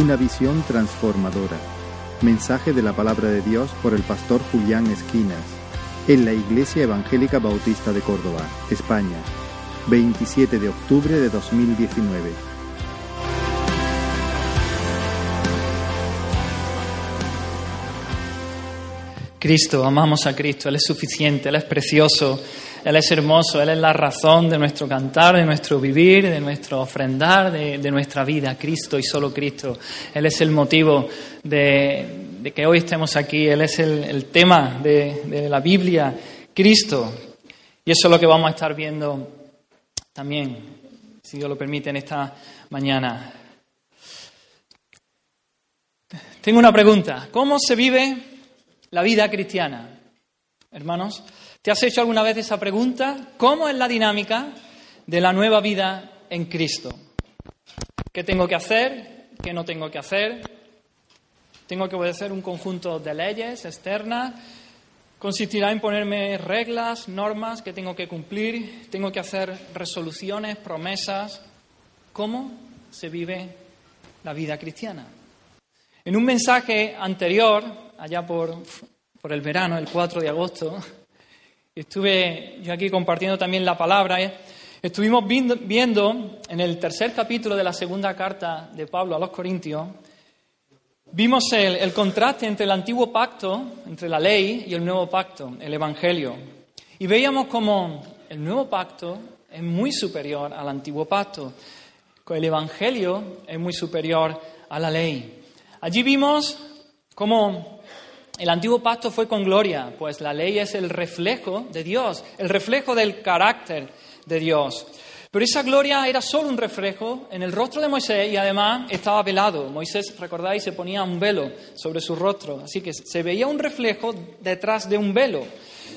Una visión transformadora. Mensaje de la palabra de Dios por el pastor Julián Esquinas en la Iglesia Evangélica Bautista de Córdoba, España, 27 de octubre de 2019. Cristo, amamos a Cristo, Él es suficiente, Él es precioso, Él es hermoso, Él es la razón de nuestro cantar, de nuestro vivir, de nuestro ofrendar, de, nuestra vida, Cristo y solo Cristo. Él es el motivo de, que hoy estemos aquí, Él es el, tema de la Biblia, Cristo. Y eso es lo que vamos a estar viendo también, si Dios lo permite, en esta mañana. Tengo una pregunta. ¿Cómo se vive la vida cristiana. Hermanos, ¿te has hecho alguna vez esa pregunta? ¿Cómo es la dinámica de la nueva vida en Cristo? ¿Qué tengo que hacer? ¿Qué no tengo que hacer? ¿Tengo que obedecer un conjunto de leyes externas? ¿Consistirá en ponerme reglas, normas que tengo que cumplir? ¿Tengo que hacer resoluciones, promesas? ¿Cómo se vive la vida cristiana? En un mensaje anterior, allá por, por el verano, el 4 de agosto, estuve yo aquí compartiendo también la palabra. ¿eh? Estuvimos viendo, en el tercer capítulo de la segunda carta de Pablo a los Corintios, vimos el, el contraste entre el antiguo pacto, entre la ley y el nuevo pacto, el Evangelio. Y veíamos como el nuevo pacto es muy superior al antiguo pacto. El Evangelio es muy superior a la ley. Allí vimos cómo el antiguo pacto fue con gloria, pues la ley es el reflejo de Dios, el reflejo del carácter de Dios. Pero esa gloria era solo un reflejo en el rostro de Moisés y además estaba velado. Moisés, recordáis, se ponía un velo sobre su rostro, así que se veía un reflejo detrás de un velo.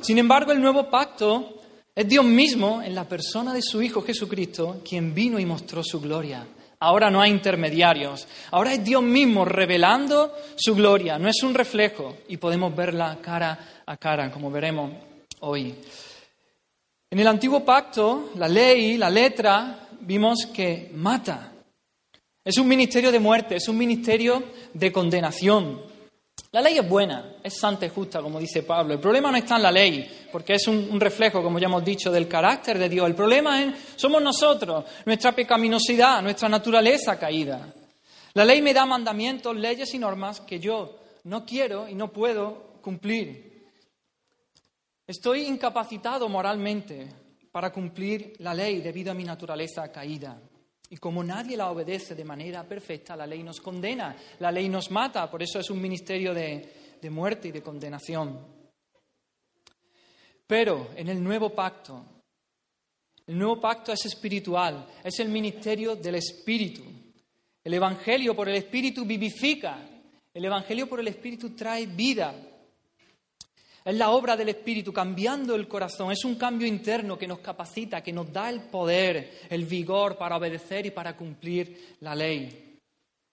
Sin embargo, el nuevo pacto es Dios mismo en la persona de su Hijo Jesucristo quien vino y mostró su gloria. Ahora no hay intermediarios. Ahora es Dios mismo revelando su gloria. No es un reflejo y podemos verla cara a cara, como veremos hoy. En el antiguo pacto, la ley, la letra, vimos que mata. Es un ministerio de muerte, es un ministerio de condenación. La ley es buena, es santa y justa, como dice Pablo. El problema no está en la ley, porque es un, reflejo, como ya hemos dicho, del carácter de Dios. El problema es, somos nosotros, nuestra pecaminosidad, nuestra naturaleza caída. La ley me da mandamientos, leyes y normas que yo no quiero y no puedo cumplir. Estoy incapacitado moralmente para cumplir la ley debido a mi naturaleza caída. Y como nadie la obedece de manera perfecta, la ley nos condena, la ley nos mata, por eso es un ministerio de, de muerte y de condenación. Pero en el nuevo pacto, el nuevo pacto es espiritual, es el ministerio del Espíritu. El Evangelio por el Espíritu vivifica, el Evangelio por el Espíritu trae vida, es la obra del Espíritu cambiando el corazón. Es un cambio interno que nos capacita, que nos da el poder, el vigor para obedecer y para cumplir la ley.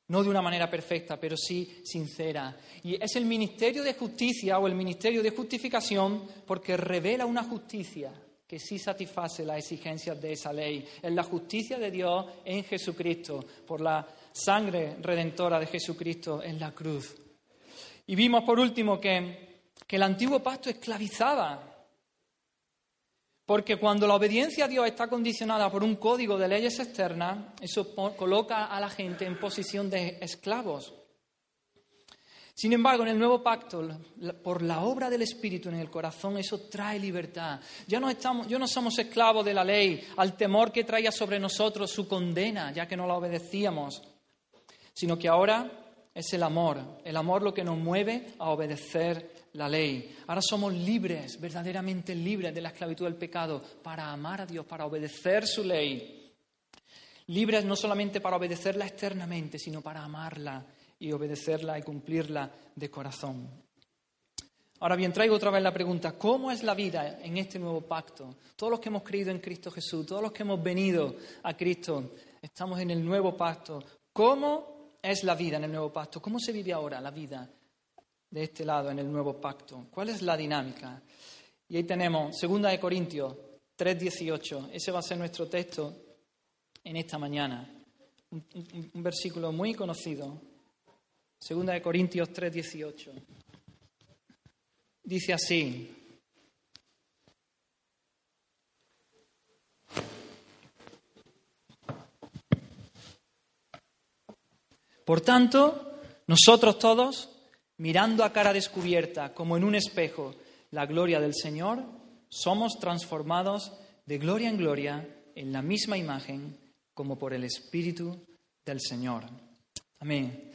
No de una manera perfecta, pero sí sincera. Y es el ministerio de justicia o el ministerio de justificación porque revela una justicia que sí satisface las exigencias de esa ley. Es la justicia de Dios en Jesucristo, por la sangre redentora de Jesucristo en la cruz. Y vimos por último que que el antiguo pacto esclavizaba. Porque cuando la obediencia a Dios está condicionada por un código de leyes externas, eso coloca a la gente en posición de esclavos. Sin embargo, en el nuevo pacto, por la obra del Espíritu en el corazón, eso trae libertad. Ya no, estamos, ya no somos esclavos de la ley, al temor que traía sobre nosotros su condena, ya que no la obedecíamos, sino que ahora es el amor, el amor lo que nos mueve a obedecer la ley. Ahora somos libres, verdaderamente libres de la esclavitud del pecado, para amar a Dios, para obedecer su ley. Libres no solamente para obedecerla externamente, sino para amarla y obedecerla y cumplirla de corazón. Ahora bien, traigo otra vez la pregunta, ¿cómo es la vida en este nuevo pacto? Todos los que hemos creído en Cristo Jesús, todos los que hemos venido a Cristo, estamos en el nuevo pacto. ¿Cómo es la vida en el nuevo pacto? ¿Cómo se vive ahora la vida de este lado en el nuevo pacto. ¿Cuál es la dinámica? Y ahí tenemos 2 de Corintios 3:18. Ese va a ser nuestro texto en esta mañana. Un, versículo muy conocido Segunda de Corintios 3, 18. Dice así. Por tanto, nosotros todos, mirando a cara descubierta, como en un espejo, la gloria del Señor, somos transformados de gloria en gloria en la misma imagen como por el Espíritu del Señor. Amén.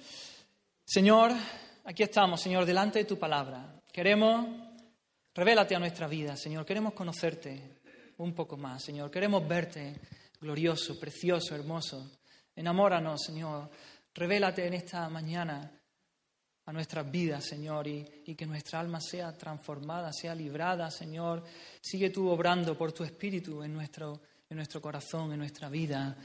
Señor, aquí estamos, Señor, delante de tu palabra. Queremos, revélate a nuestra vida, Señor. Queremos conocerte un poco más, Señor. Queremos verte glorioso, precioso, hermoso. Enamóranos, Señor. Revélate en esta mañana a nuestras vidas, Señor, y, que nuestra alma sea transformada, sea librada, Señor. Sigue tú obrando por tu espíritu en nuestro, en nuestro corazón, en nuestra vida.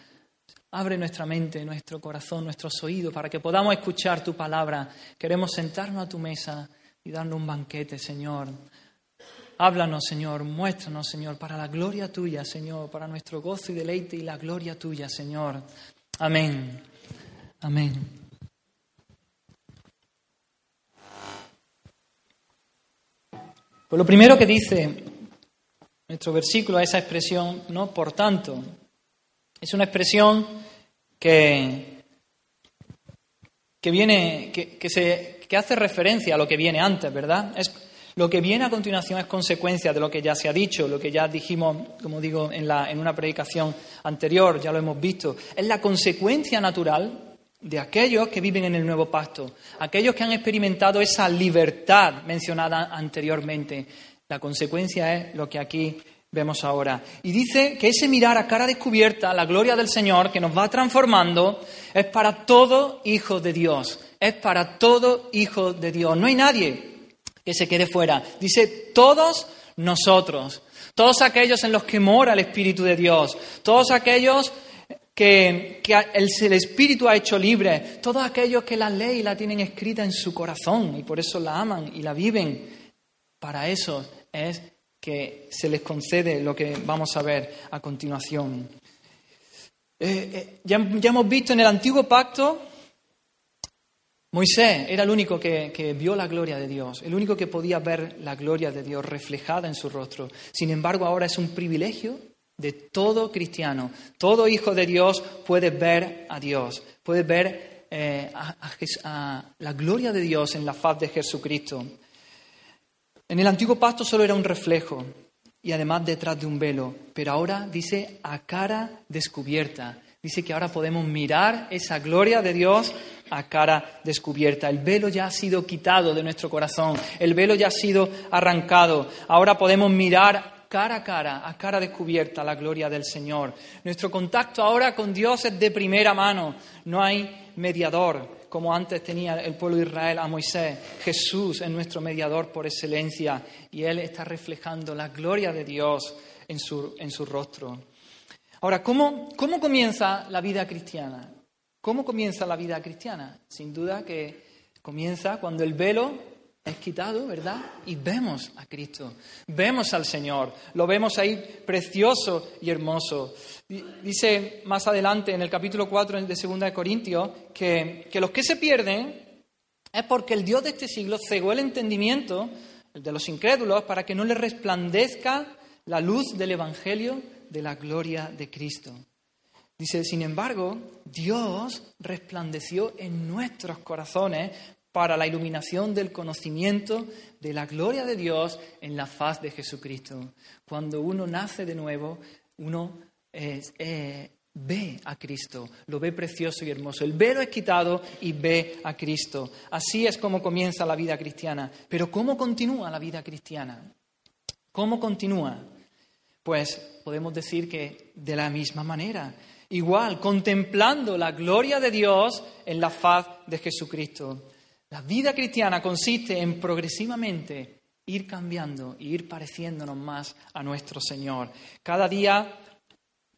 Abre nuestra mente, nuestro corazón, nuestros oídos para que podamos escuchar tu palabra. Queremos sentarnos a tu mesa y darnos un banquete, Señor. Háblanos, Señor, muéstranos, Señor, para la gloria tuya, Señor, para nuestro gozo y deleite y la gloria tuya, Señor. Amén. Amén. Pues lo primero que dice nuestro versículo es esa expresión, no por tanto. Es una expresión que, que viene, que, se, que hace referencia a lo que viene antes, ¿verdad? Es, lo que viene a continuación es consecuencia de lo que ya se ha dicho, lo que ya dijimos, como digo, en, la, en una predicación anterior, ya lo hemos visto. Es la consecuencia natural de aquellos que viven en el nuevo pacto, aquellos que han experimentado esa libertad mencionada anteriormente. La consecuencia es lo que aquí vemos ahora. Y dice que ese mirar a cara descubierta, la gloria del Señor que nos va transformando, es para todo hijo de Dios. Es para todo hijo de Dios. No hay nadie que se quede fuera. Dice todos nosotros, todos aquellos en los que mora el Espíritu de Dios, todos aquellos que, el, Espíritu ha hecho libre, todos aquellos que la ley la tienen escrita en su corazón y por eso la aman y la viven, para eso es que se les concede lo que vamos a ver a continuación. Eh, eh, ya, hemos visto en el antiguo pacto, Moisés era el único que, que, vio la gloria de Dios, el único que podía ver la gloria de Dios reflejada en su rostro. Sin embargo, ahora es un privilegio de todo cristiano. Todo hijo de Dios puede ver a Dios, puede ver eh, a, la gloria de Dios en la faz de Jesucristo. En el antiguo pacto solo era un reflejo y además detrás de un velo, pero ahora dice a cara descubierta. Dice que ahora podemos mirar esa gloria de Dios a cara descubierta. El velo ya ha sido quitado de nuestro corazón, el velo ya ha sido arrancado. Ahora podemos mirar cara a cara, a cara descubierta, la gloria del Señor. Nuestro contacto ahora con Dios es de primera mano, no hay mediador como antes tenía el pueblo de Israel a Moisés. Jesús es nuestro mediador por excelencia y Él está reflejando la gloria de Dios en su, en su rostro. Ahora, ¿cómo, ¿cómo comienza la vida cristiana? ¿Cómo comienza la vida cristiana? Sin duda que comienza cuando el velo es quitado, ¿verdad? Y vemos a Cristo, vemos al Señor, lo vemos ahí precioso y hermoso. Dice más adelante en el capítulo 4 de 2 de Corintios que, que los que se pierden es porque el Dios de este siglo cegó el entendimiento de los incrédulos para que no les resplandezca la luz del Evangelio de la gloria de Cristo. Dice, sin embargo, Dios resplandeció en nuestros corazones para la iluminación del conocimiento de la gloria de Dios en la faz de Jesucristo. Cuando uno nace de nuevo, uno eh, ve a Cristo, lo ve precioso y hermoso. El velo es quitado y ve a Cristo. Así es como comienza la vida cristiana. Pero ¿cómo continúa la vida cristiana? ¿Cómo continúa? Pues podemos decir que de la misma manera. Igual, contemplando la gloria de Dios en la faz de Jesucristo. La vida cristiana consiste en progresivamente ir cambiando y ir pareciéndonos más a nuestro Señor. Cada día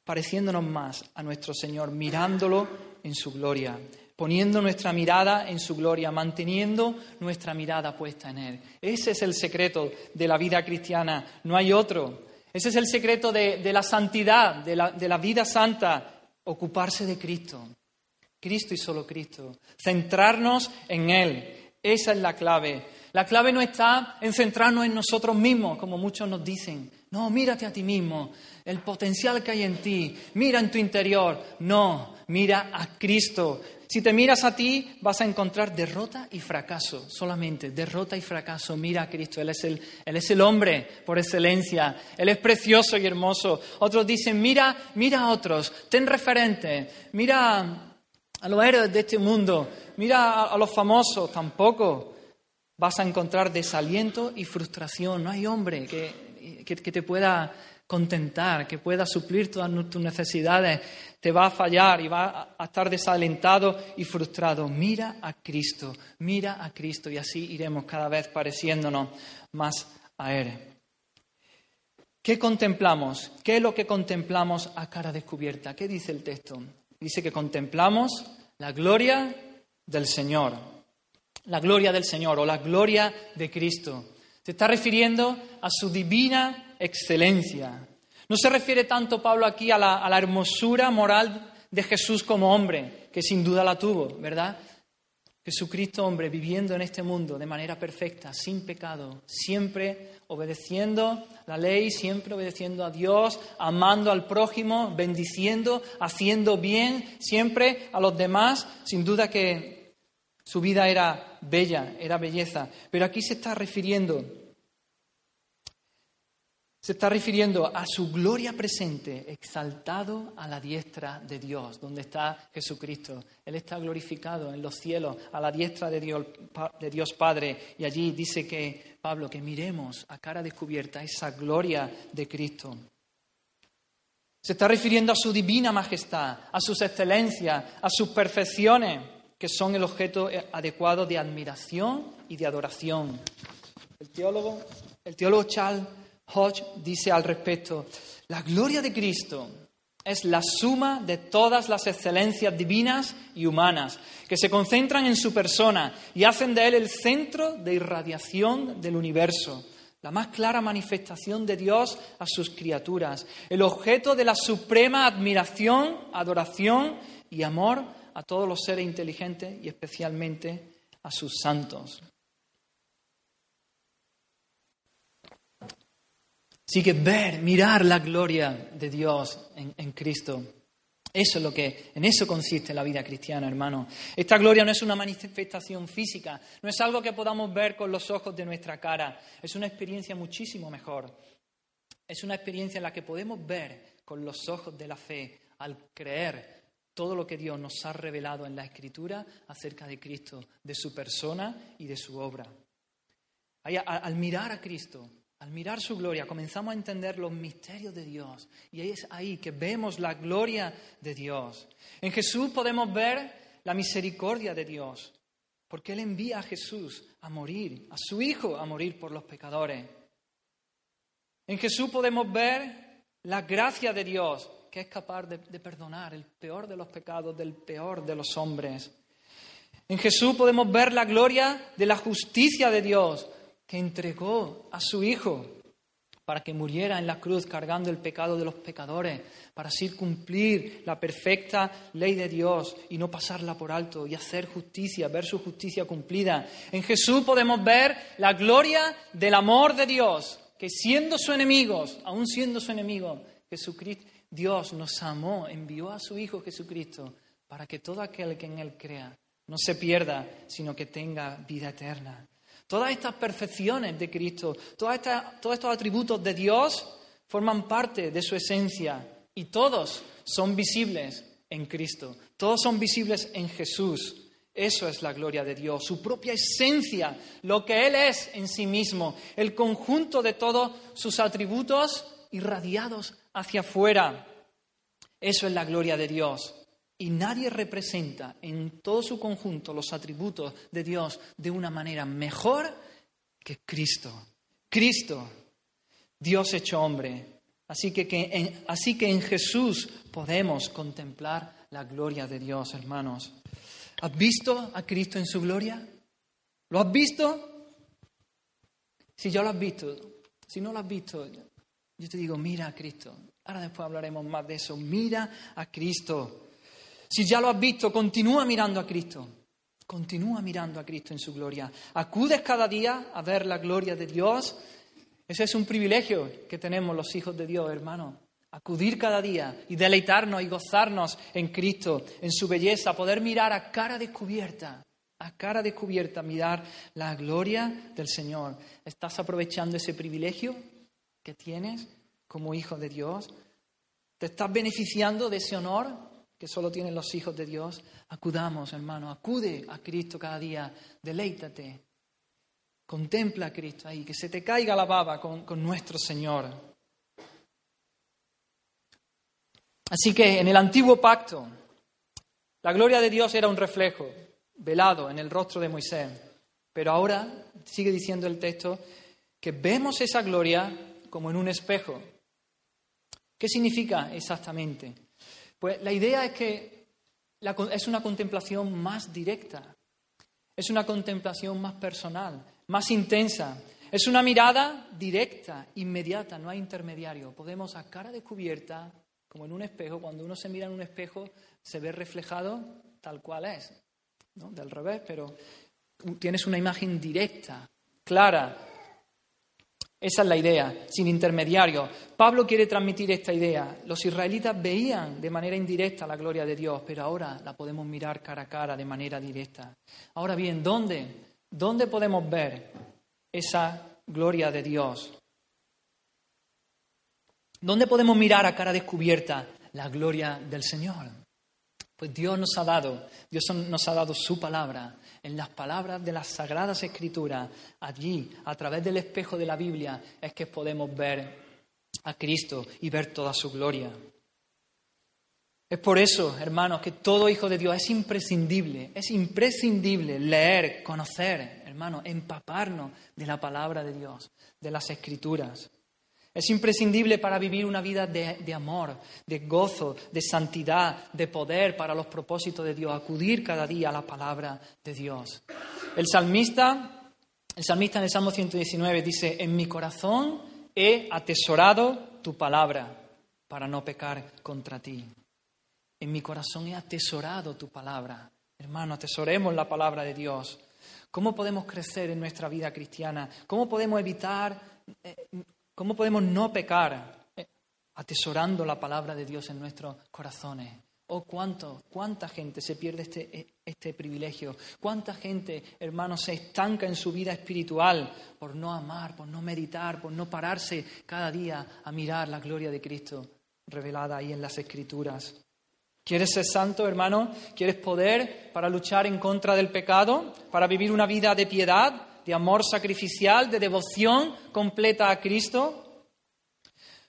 pareciéndonos más a nuestro Señor, mirándolo en su gloria, poniendo nuestra mirada en su gloria, manteniendo nuestra mirada puesta en Él. Ese es el secreto de la vida cristiana, no hay otro. Ese es el secreto de, la santidad, de la vida santa, ocuparse de Cristo, Cristo y solo Cristo. Centrarnos en Él. Esa es la clave. La clave no está en centrarnos en nosotros mismos, como muchos nos dicen. No, mírate a ti mismo, el potencial que hay en ti, mira en tu interior. No, mira a Cristo. Si te miras a ti, vas a encontrar derrota y fracaso, solamente derrota y fracaso. Mira a Cristo, Él es el, Él es el hombre por excelencia, Él es precioso y hermoso. Otros dicen, mira, mira a otros, ten referente, mira a los héroes de este mundo, mira a, los famosos, tampoco. Vas a encontrar desaliento y frustración. No hay hombre que, que te pueda contentar, que pueda suplir todas tus necesidades, te va a fallar y va a estar desalentado y frustrado. Mira a Cristo, mira a Cristo y así iremos cada vez pareciéndonos más a Él. ¿Qué contemplamos? ¿Qué es lo que contemplamos a cara descubierta? ¿Qué dice el texto? Dice que contemplamos la gloria del Señor, la gloria del Señor o la gloria de Cristo. Se está refiriendo a su divina excelencia. No se refiere tanto Pablo aquí a la, hermosura moral de Jesús como hombre, que sin duda la tuvo, ¿verdad? Jesucristo hombre viviendo en este mundo de manera perfecta, sin pecado, siempre obedeciendo la ley, siempre obedeciendo a Dios, amando al prójimo, bendiciendo, haciendo bien siempre a los demás. Sin duda que su vida era bella, era belleza. Pero aquí se está refiriendo se está refiriendo a su gloria presente, exaltado a la diestra de Dios, donde está Jesucristo. Él está glorificado en los cielos, a la diestra de Dios, de Dios Padre. Y allí dice que, Pablo, que miremos a cara descubierta esa gloria de Cristo. Se está refiriendo a su divina majestad, a sus excelencias, a sus perfecciones, que son el objeto adecuado de admiración y de adoración. El teólogo, el teólogo Charles Hodge dice al respecto, la gloria de Cristo es la suma de todas las excelencias divinas y humanas que se concentran en su persona y hacen de él el centro de irradiación del universo, la más clara manifestación de Dios a sus criaturas, el objeto de la suprema admiración, adoración y amor a todos los seres inteligentes y especialmente a sus santos. Así que ver, mirar la gloria de Dios en, Cristo. Eso es lo que, en eso consiste la vida cristiana, hermano. Esta gloria no es una manifestación física, no es algo que podamos ver con los ojos de nuestra cara, es una experiencia muchísimo mejor. Es una experiencia en la que podemos ver con los ojos de la fe, al creer todo lo que Dios nos ha revelado en la Escritura acerca de Cristo, de su persona y de su obra. Al mirar a Cristo, al mirar su gloria, comenzamos a entender los misterios de Dios. Y es ahí que vemos la gloria de Dios. En Jesús podemos ver la misericordia de Dios, porque Él envía a Jesús a morir, a su Hijo a morir por los pecadores. En Jesús podemos ver la gracia de Dios, que es capaz de, de perdonar el peor de los pecados del peor de los hombres. En Jesús podemos ver la gloria de la justicia de Dios, que entregó a su Hijo para que muriera en la cruz cargando el pecado de los pecadores, para así cumplir la perfecta ley de Dios y no pasarla por alto y hacer justicia, ver su justicia cumplida. En Jesús podemos ver la gloria del amor de Dios, que siendo su enemigos, aún siendo su enemigo, Jesucristo, Dios nos amó, envió a su Hijo Jesucristo para que todo aquel que en Él crea no se pierda, sino que tenga vida eterna. Todas estas perfecciones de Cristo, todos estos atributos de Dios forman parte de su esencia y todos son visibles en Cristo, todos son visibles en Jesús. Eso es la gloria de Dios, su propia esencia, lo que Él es en sí mismo, el conjunto de todos sus atributos irradiados hacia afuera. Eso es la gloria de Dios. Y nadie representa en todo su conjunto los atributos de Dios de una manera mejor que Cristo. Cristo, Dios hecho hombre. Así que, en, así que en Jesús podemos contemplar la gloria de Dios, hermanos. ¿Has visto a Cristo en su gloria? ¿Lo has visto? Si ya lo has visto, si no lo has visto, yo te digo, mira a Cristo. Ahora después hablaremos más de eso. Mira a Cristo. Si ya lo has visto, continúa mirando a Cristo. Continúa mirando a Cristo en su gloria. Acudes cada día a ver la gloria de Dios. Ese es un privilegio que tenemos los hijos de Dios, hermano. Acudir cada día y deleitarnos y gozarnos en Cristo, en su belleza, poder mirar a cara descubierta, a cara descubierta, mirar la gloria del Señor. ¿Estás aprovechando ese privilegio que tienes como hijo de Dios? ¿Te estás beneficiando de ese honor que solo tienen los hijos de Dios, acudamos, hermano, acude a Cristo cada día, deleítate, contempla a Cristo ahí, que se te caiga la baba con, con nuestro Señor. Así que en el antiguo pacto, la gloria de Dios era un reflejo velado en el rostro de Moisés, pero ahora sigue diciendo el texto que vemos esa gloria como en un espejo. ¿Qué significa exactamente? Pues la idea es que es una contemplación más directa, es una contemplación más personal, más intensa. Es una mirada directa, inmediata, no hay intermediario. Podemos a cara descubierta, como en un espejo, cuando uno se mira en un espejo, se ve reflejado tal cual es, ¿no? del revés, pero tienes una imagen directa, clara, esa es la idea, sin intermediario. Pablo quiere transmitir esta idea. Los israelitas veían de manera indirecta la gloria de Dios, pero ahora la podemos mirar cara a cara de manera directa. Ahora bien, ¿dónde? ¿Dónde podemos ver esa gloria de Dios? ¿Dónde podemos mirar a cara descubierta la gloria del Señor? Pues Dios nos ha dado, Dios nos ha dado su palabra en las palabras de las sagradas escrituras, allí, a través del espejo de la Biblia, es que podemos ver a Cristo y ver toda su gloria. Es por eso, hermanos, que todo hijo de Dios es imprescindible, es imprescindible leer, conocer, hermanos, empaparnos de la palabra de Dios, de las escrituras. Es imprescindible para vivir una vida de, amor, de gozo, de santidad, de poder para los propósitos de Dios, acudir cada día a la palabra de Dios. El salmista, el salmista en el Salmo 119 dice, en mi corazón he atesorado tu palabra para no pecar contra ti. En mi corazón he atesorado tu palabra. Hermano, atesoremos la palabra de Dios. ¿Cómo podemos crecer en nuestra vida cristiana? ¿Cómo podemos evitar eh, ¿Cómo podemos no pecar eh, atesorando la palabra de Dios en nuestros corazones? Oh, cuánto, cuánta gente se pierde este, eh, este privilegio. Cuánta gente, hermanos, se estanca en su vida espiritual por no amar, por no meditar, por no pararse cada día a mirar la gloria de Cristo revelada ahí en las Escrituras. ¿Quieres ser santo, hermano? ¿Quieres poder para luchar en contra del pecado? ¿Para vivir una vida de piedad? De amor sacrificial, de devoción completa a Cristo?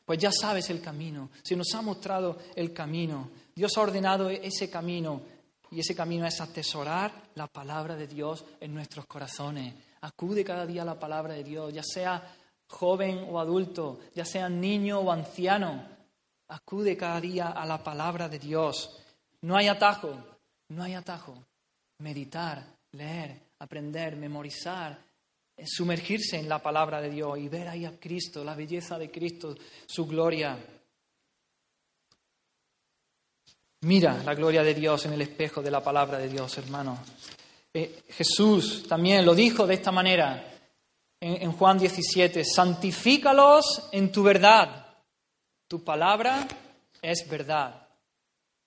Pues ya sabes el camino, se nos ha mostrado el camino, Dios ha ordenado ese camino y ese camino es atesorar la palabra de Dios en nuestros corazones. Acude cada día a la palabra de Dios, ya sea joven o adulto, ya sea niño o anciano. Acude cada día a la palabra de Dios. No hay atajo, no hay atajo. Meditar, leer, aprender, memorizar, sumergirse en la palabra de Dios y ver ahí a Cristo, la belleza de Cristo, su gloria. Mira la gloria de Dios en el espejo de la palabra de Dios, hermano. Eh, Jesús también lo dijo de esta manera en, en Juan 17, santifícalos en tu verdad. Tu palabra es verdad.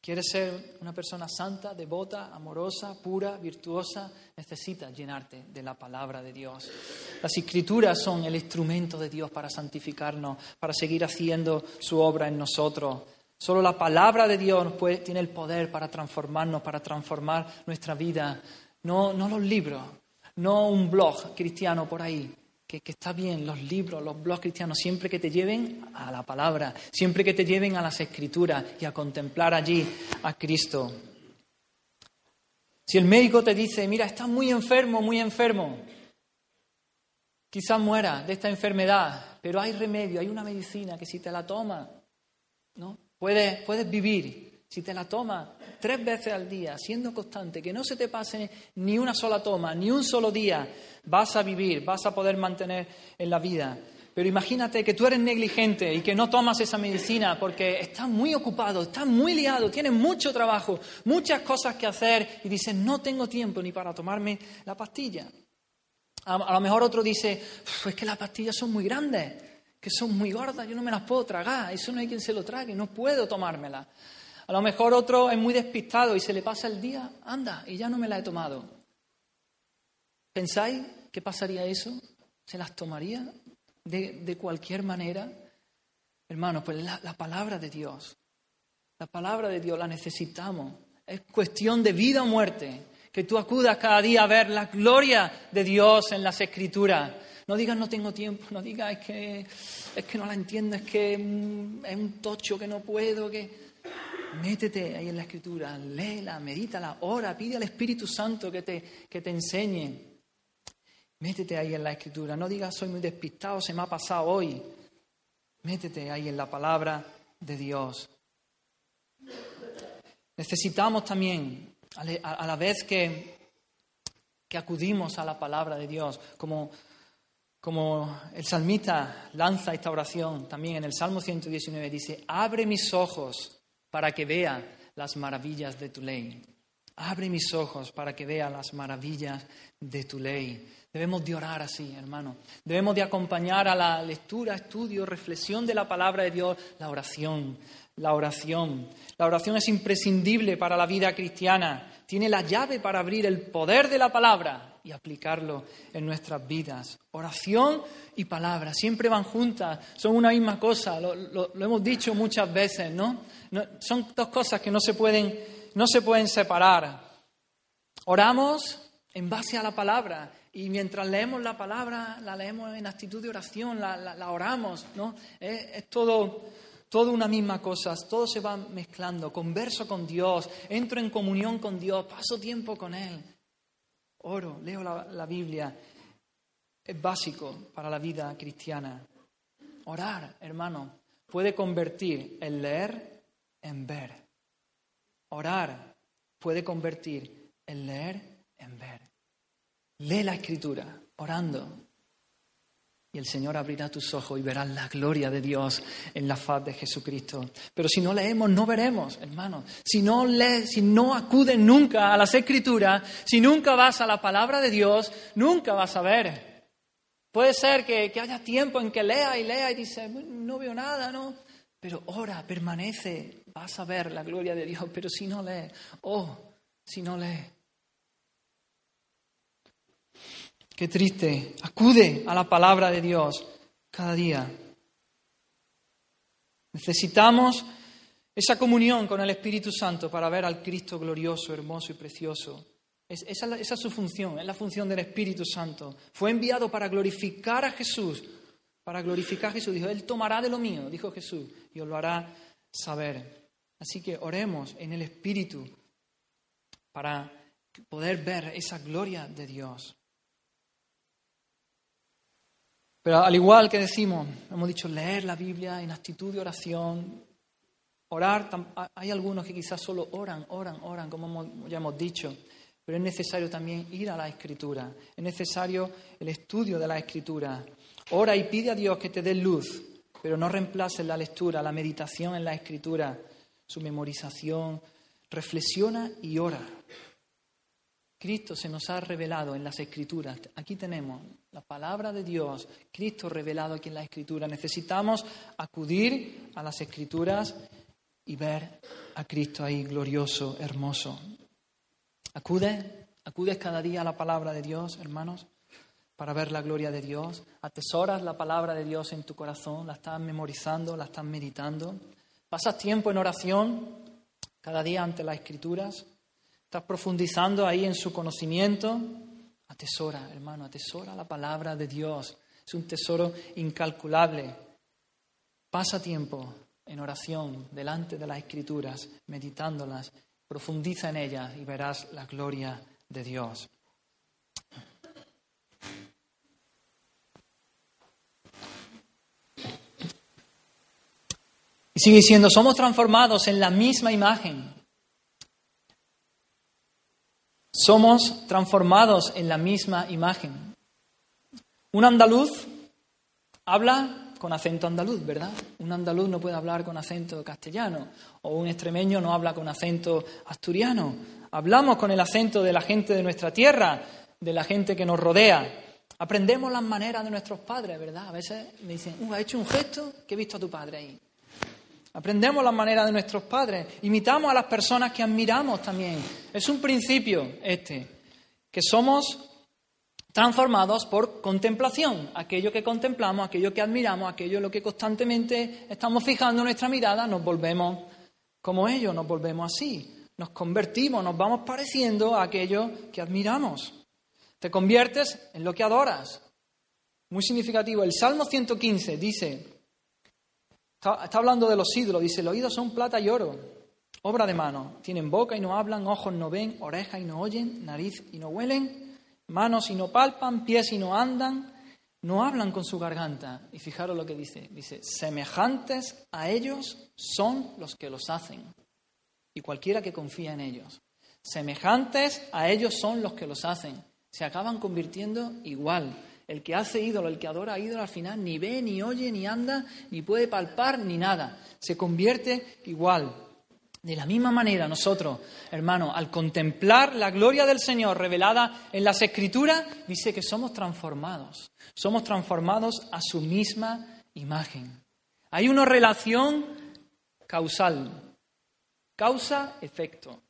¿Quieres ser una persona santa, devota, amorosa, pura, virtuosa? Necesitas llenarte de la palabra de Dios. Las escrituras son el instrumento de Dios para santificarnos, para seguir haciendo su obra en nosotros. Solo la palabra de Dios tiene el poder para transformarnos, para transformar nuestra vida. No, no los libros, no un blog cristiano por ahí que, está bien los libros, los blogs cristianos, siempre que te lleven a la palabra, siempre que te lleven a las escrituras y a contemplar allí a Cristo. Si el médico te dice, mira, estás muy enfermo, muy enfermo, quizás muera de esta enfermedad, pero hay remedio, hay una medicina que si te la tomas, ¿no? puedes, puedes vivir. Si te la tomas tres veces al día, siendo constante, que no se te pase ni una sola toma, ni un solo día, vas a vivir, vas a poder mantener en la vida. Pero imagínate que tú eres negligente y que no tomas esa medicina porque estás muy ocupado, estás muy liado, tienes mucho trabajo, muchas cosas que hacer y dices, no tengo tiempo ni para tomarme la pastilla. A, lo mejor otro dice, es que las pastillas son muy grandes, que son muy gordas, yo no me las puedo tragar, eso no hay quien se lo trague, no puedo tomármelas. A lo mejor otro es muy despistado y se le pasa el día, anda, y ya no me la he tomado. ¿Pensáis qué pasaría eso? ¿Se las tomaría de, cualquier manera? Hermanos, pues la, la palabra de Dios, la palabra de Dios la necesitamos. Es cuestión de vida o muerte que tú acudas cada día a ver la gloria de Dios en las Escrituras. No digas no tengo tiempo, no digas es que, es que no la entiendo, es que mm, es un tocho que no puedo, que... Métete ahí en la Escritura, léela, medítala, ora, pide al Espíritu Santo que te, que te enseñe. Métete ahí en la Escritura, no digas soy muy despistado, se me ha pasado hoy. Métete ahí en la palabra de Dios. Necesitamos también a la vez que, que acudimos a la palabra de Dios, como, como el salmista lanza esta oración también en el Salmo 119, dice, abre mis ojos para que vea las maravillas de tu ley. Abre mis ojos para que vea las maravillas de tu ley. Debemos de orar así, hermano. Debemos de acompañar a la lectura, estudio, reflexión de la palabra de Dios, la oración, la oración. La oración es imprescindible para la vida cristiana. Tiene la llave para abrir el poder de la palabra y aplicarlo en nuestras vidas. Oración y palabra siempre van juntas, son una misma cosa, lo, hemos dicho muchas veces, ¿no? Son dos cosas que no se pueden, no se pueden separar. Oramos en base a la palabra y mientras leemos la palabra, la leemos en actitud de oración, la, oramos, ¿no? es todo todo una misma cosa, todo se va mezclando, converso con Dios, entro en comunión con Dios, paso tiempo con Él, oro, leo la, la Biblia, es básico para la vida cristiana. Orar, hermano, puede convertir el leer en ver. Orar puede convertir el leer en ver. Lee la escritura, orando, el Señor abrirá tus ojos y verás la gloria de Dios en la faz de Jesucristo. Pero si no leemos, no veremos, hermanos. Si no lees, si no acudes nunca a las Escrituras, si nunca vas a la palabra de Dios, nunca vas a ver. Puede ser que, que haya tiempo en que lea y lea y dice, no veo nada, ¿no? Pero ora, permanece, vas a ver la gloria de Dios. Pero si no lees, oh, si no lees. Qué triste. Acude a la palabra de Dios cada día. Necesitamos esa comunión con el Espíritu Santo para ver al Cristo glorioso, hermoso y precioso. esa, es su función, es la función del Espíritu Santo. Fue enviado para glorificar a Jesús, para glorificar a Jesús. Dijo, Él tomará de lo mío, dijo Jesús, y os lo hará saber. Así que oremos en el Espíritu para poder ver esa gloria de Dios. Pero al igual que decimos, hemos dicho leer la Biblia en actitud de oración, orar, hay algunos que quizás solo oran, oran, oran, como ya hemos dicho, pero es necesario también ir a la Escritura, es necesario el estudio de la Escritura. Ora y pide a Dios que te dé luz, pero no reemplaces la lectura, la meditación en la Escritura, su memorización. Reflexiona y ora. Cristo se nos ha revelado en las Escrituras. Aquí tenemos la palabra de Dios, Cristo revelado aquí en la Escritura. Necesitamos acudir a las Escrituras y ver a Cristo ahí glorioso, hermoso. Acude, acudes cada día a la palabra de Dios, hermanos, para ver la gloria de Dios. Atesoras la palabra de Dios en tu corazón, la estás memorizando, la estás meditando. Pasas tiempo en oración cada día ante las Escrituras. Estás profundizando ahí en su conocimiento. Atesora, hermano, atesora la palabra de Dios. Es un tesoro incalculable. Pasa tiempo en oración delante de las escrituras, meditándolas, profundiza en ellas y verás la gloria de Dios. Y sigue diciendo, somos transformados en la misma imagen somos transformados en la misma imagen. Un andaluz habla con acento andaluz, ¿verdad? Un andaluz no puede hablar con acento castellano o un extremeño no habla con acento asturiano. Hablamos con el acento de la gente de nuestra tierra, de la gente que nos rodea. Aprendemos las maneras de nuestros padres, ¿verdad? A veces me dicen, uh, ha hecho un gesto que he visto a tu padre ahí. Aprendemos las maneras de nuestros padres, imitamos a las personas que admiramos también. Es un principio este, que somos transformados por contemplación. Aquello que contemplamos, aquello que admiramos, aquello en lo que constantemente estamos fijando nuestra mirada, nos volvemos como ellos, nos volvemos así. Nos convertimos, nos vamos pareciendo a aquello que admiramos. Te conviertes en lo que adoras. Muy significativo. El Salmo 115 dice, está, hablando de los ídolos, dice, los ídolos son plata y oro, obra de mano. Tienen boca y no hablan, ojos no ven, orejas y no oyen, nariz y no huelen, manos y no palpan, pies y no andan, no hablan con su garganta. Y fijaros lo que dice, dice, semejantes a ellos son los que los hacen y cualquiera que confía en ellos. Semejantes a ellos son los que los hacen se acaban convirtiendo igual. El que hace ídolo, el que adora ídolo, al final ni ve, ni oye, ni anda, ni puede palpar, ni nada. Se convierte igual. De la misma manera, nosotros, hermanos, al contemplar la gloria del Señor revelada en las Escrituras, dice que somos transformados. Somos transformados a su misma imagen. Hay una relación causal, causa-efecto.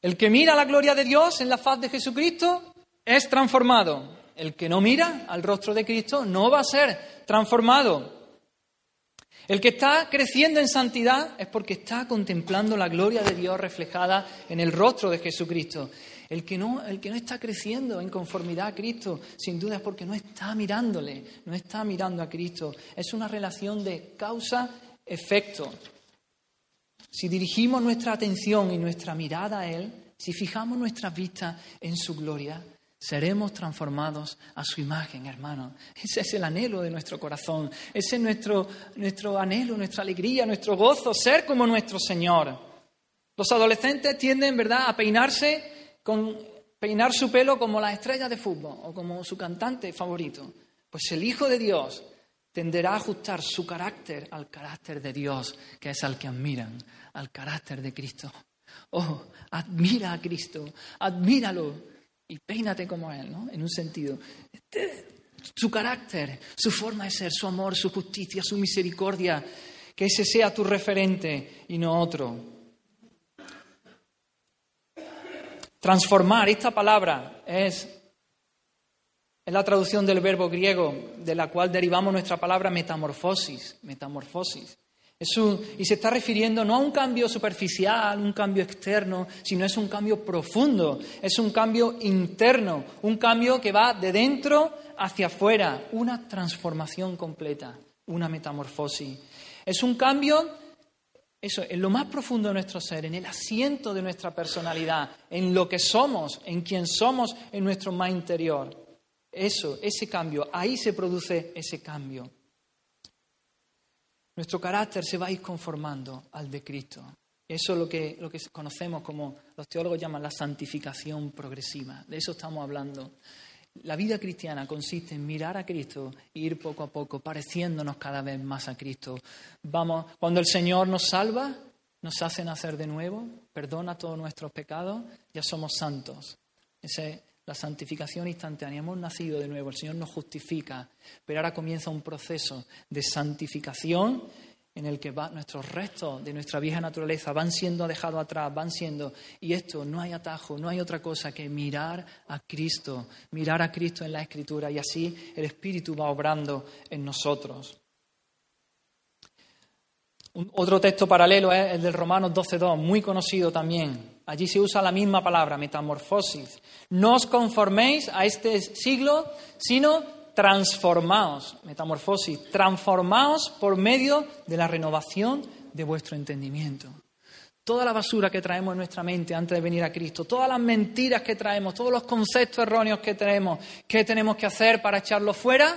El que mira la gloria de Dios en la faz de Jesucristo es transformado. El que no mira al rostro de Cristo no va a ser transformado. El que está creciendo en santidad es porque está contemplando la gloria de Dios reflejada en el rostro de Jesucristo. El que no, el que no está creciendo en conformidad a Cristo, sin duda es porque no está mirándole, no está mirando a Cristo. Es una relación de causa-efecto. Si dirigimos nuestra atención y nuestra mirada a Él, si fijamos nuestras vistas en su gloria, seremos transformados a su imagen, hermano. Ese es el anhelo de nuestro corazón, ese es nuestro, nuestro anhelo, nuestra alegría, nuestro gozo, ser como nuestro Señor. Los adolescentes tienden, ¿verdad?, a peinarse con peinar su pelo como las estrellas de fútbol o como su cantante favorito. Pues el Hijo de Dios tenderá a ajustar su carácter al carácter de Dios, que es al que admiran, al carácter de Cristo. Oh, admira a Cristo, admíralo y peínate como Él, ¿no? En un sentido. Este, su carácter, su forma de ser, su amor, su justicia, su misericordia, que ese sea tu referente y no otro. Transformar, esta palabra es es la traducción del verbo griego de la cual derivamos nuestra palabra metamorfosis. Metamorfosis. Y se está refiriendo no a un cambio superficial, un cambio externo, sino es un cambio profundo, es un cambio interno, un cambio que va de dentro hacia afuera, una transformación completa, una metamorfosis. Es un cambio, eso, en lo más profundo de nuestro ser, en el asiento de nuestra personalidad, en lo que somos, en quien somos en nuestro más interior. Eso, ese cambio, ahí se produce ese cambio. Nuestro carácter se va a ir conformando al de Cristo. Eso es lo que, lo que conocemos como los teólogos llaman la santificación progresiva. De eso estamos hablando. La vida cristiana consiste en mirar a Cristo e ir poco a poco pareciéndonos cada vez más a Cristo. Vamos, cuando el Señor nos salva, nos hace nacer de nuevo, perdona todos nuestros pecados, ya somos santos. Ese la santificación instantánea. Hemos nacido de nuevo, el Señor nos justifica, pero ahora comienza un proceso de santificación en el que nuestros restos de nuestra vieja naturaleza van siendo dejados atrás, van siendo, y esto no hay atajo, no hay otra cosa que mirar a Cristo, mirar a Cristo en la Escritura, y así el Espíritu va obrando en nosotros. otro texto paralelo es el del Romanos 12.2, muy conocido también. Allí se usa la misma palabra, metamorfosis. No os conforméis a este siglo, sino transformaos, metamorfosis, transformaos por medio de la renovación de vuestro entendimiento. Toda la basura que traemos en nuestra mente antes de venir a Cristo, todas las mentiras que traemos, todos los conceptos erróneos que tenemos, ¿qué tenemos que hacer para echarlos fuera?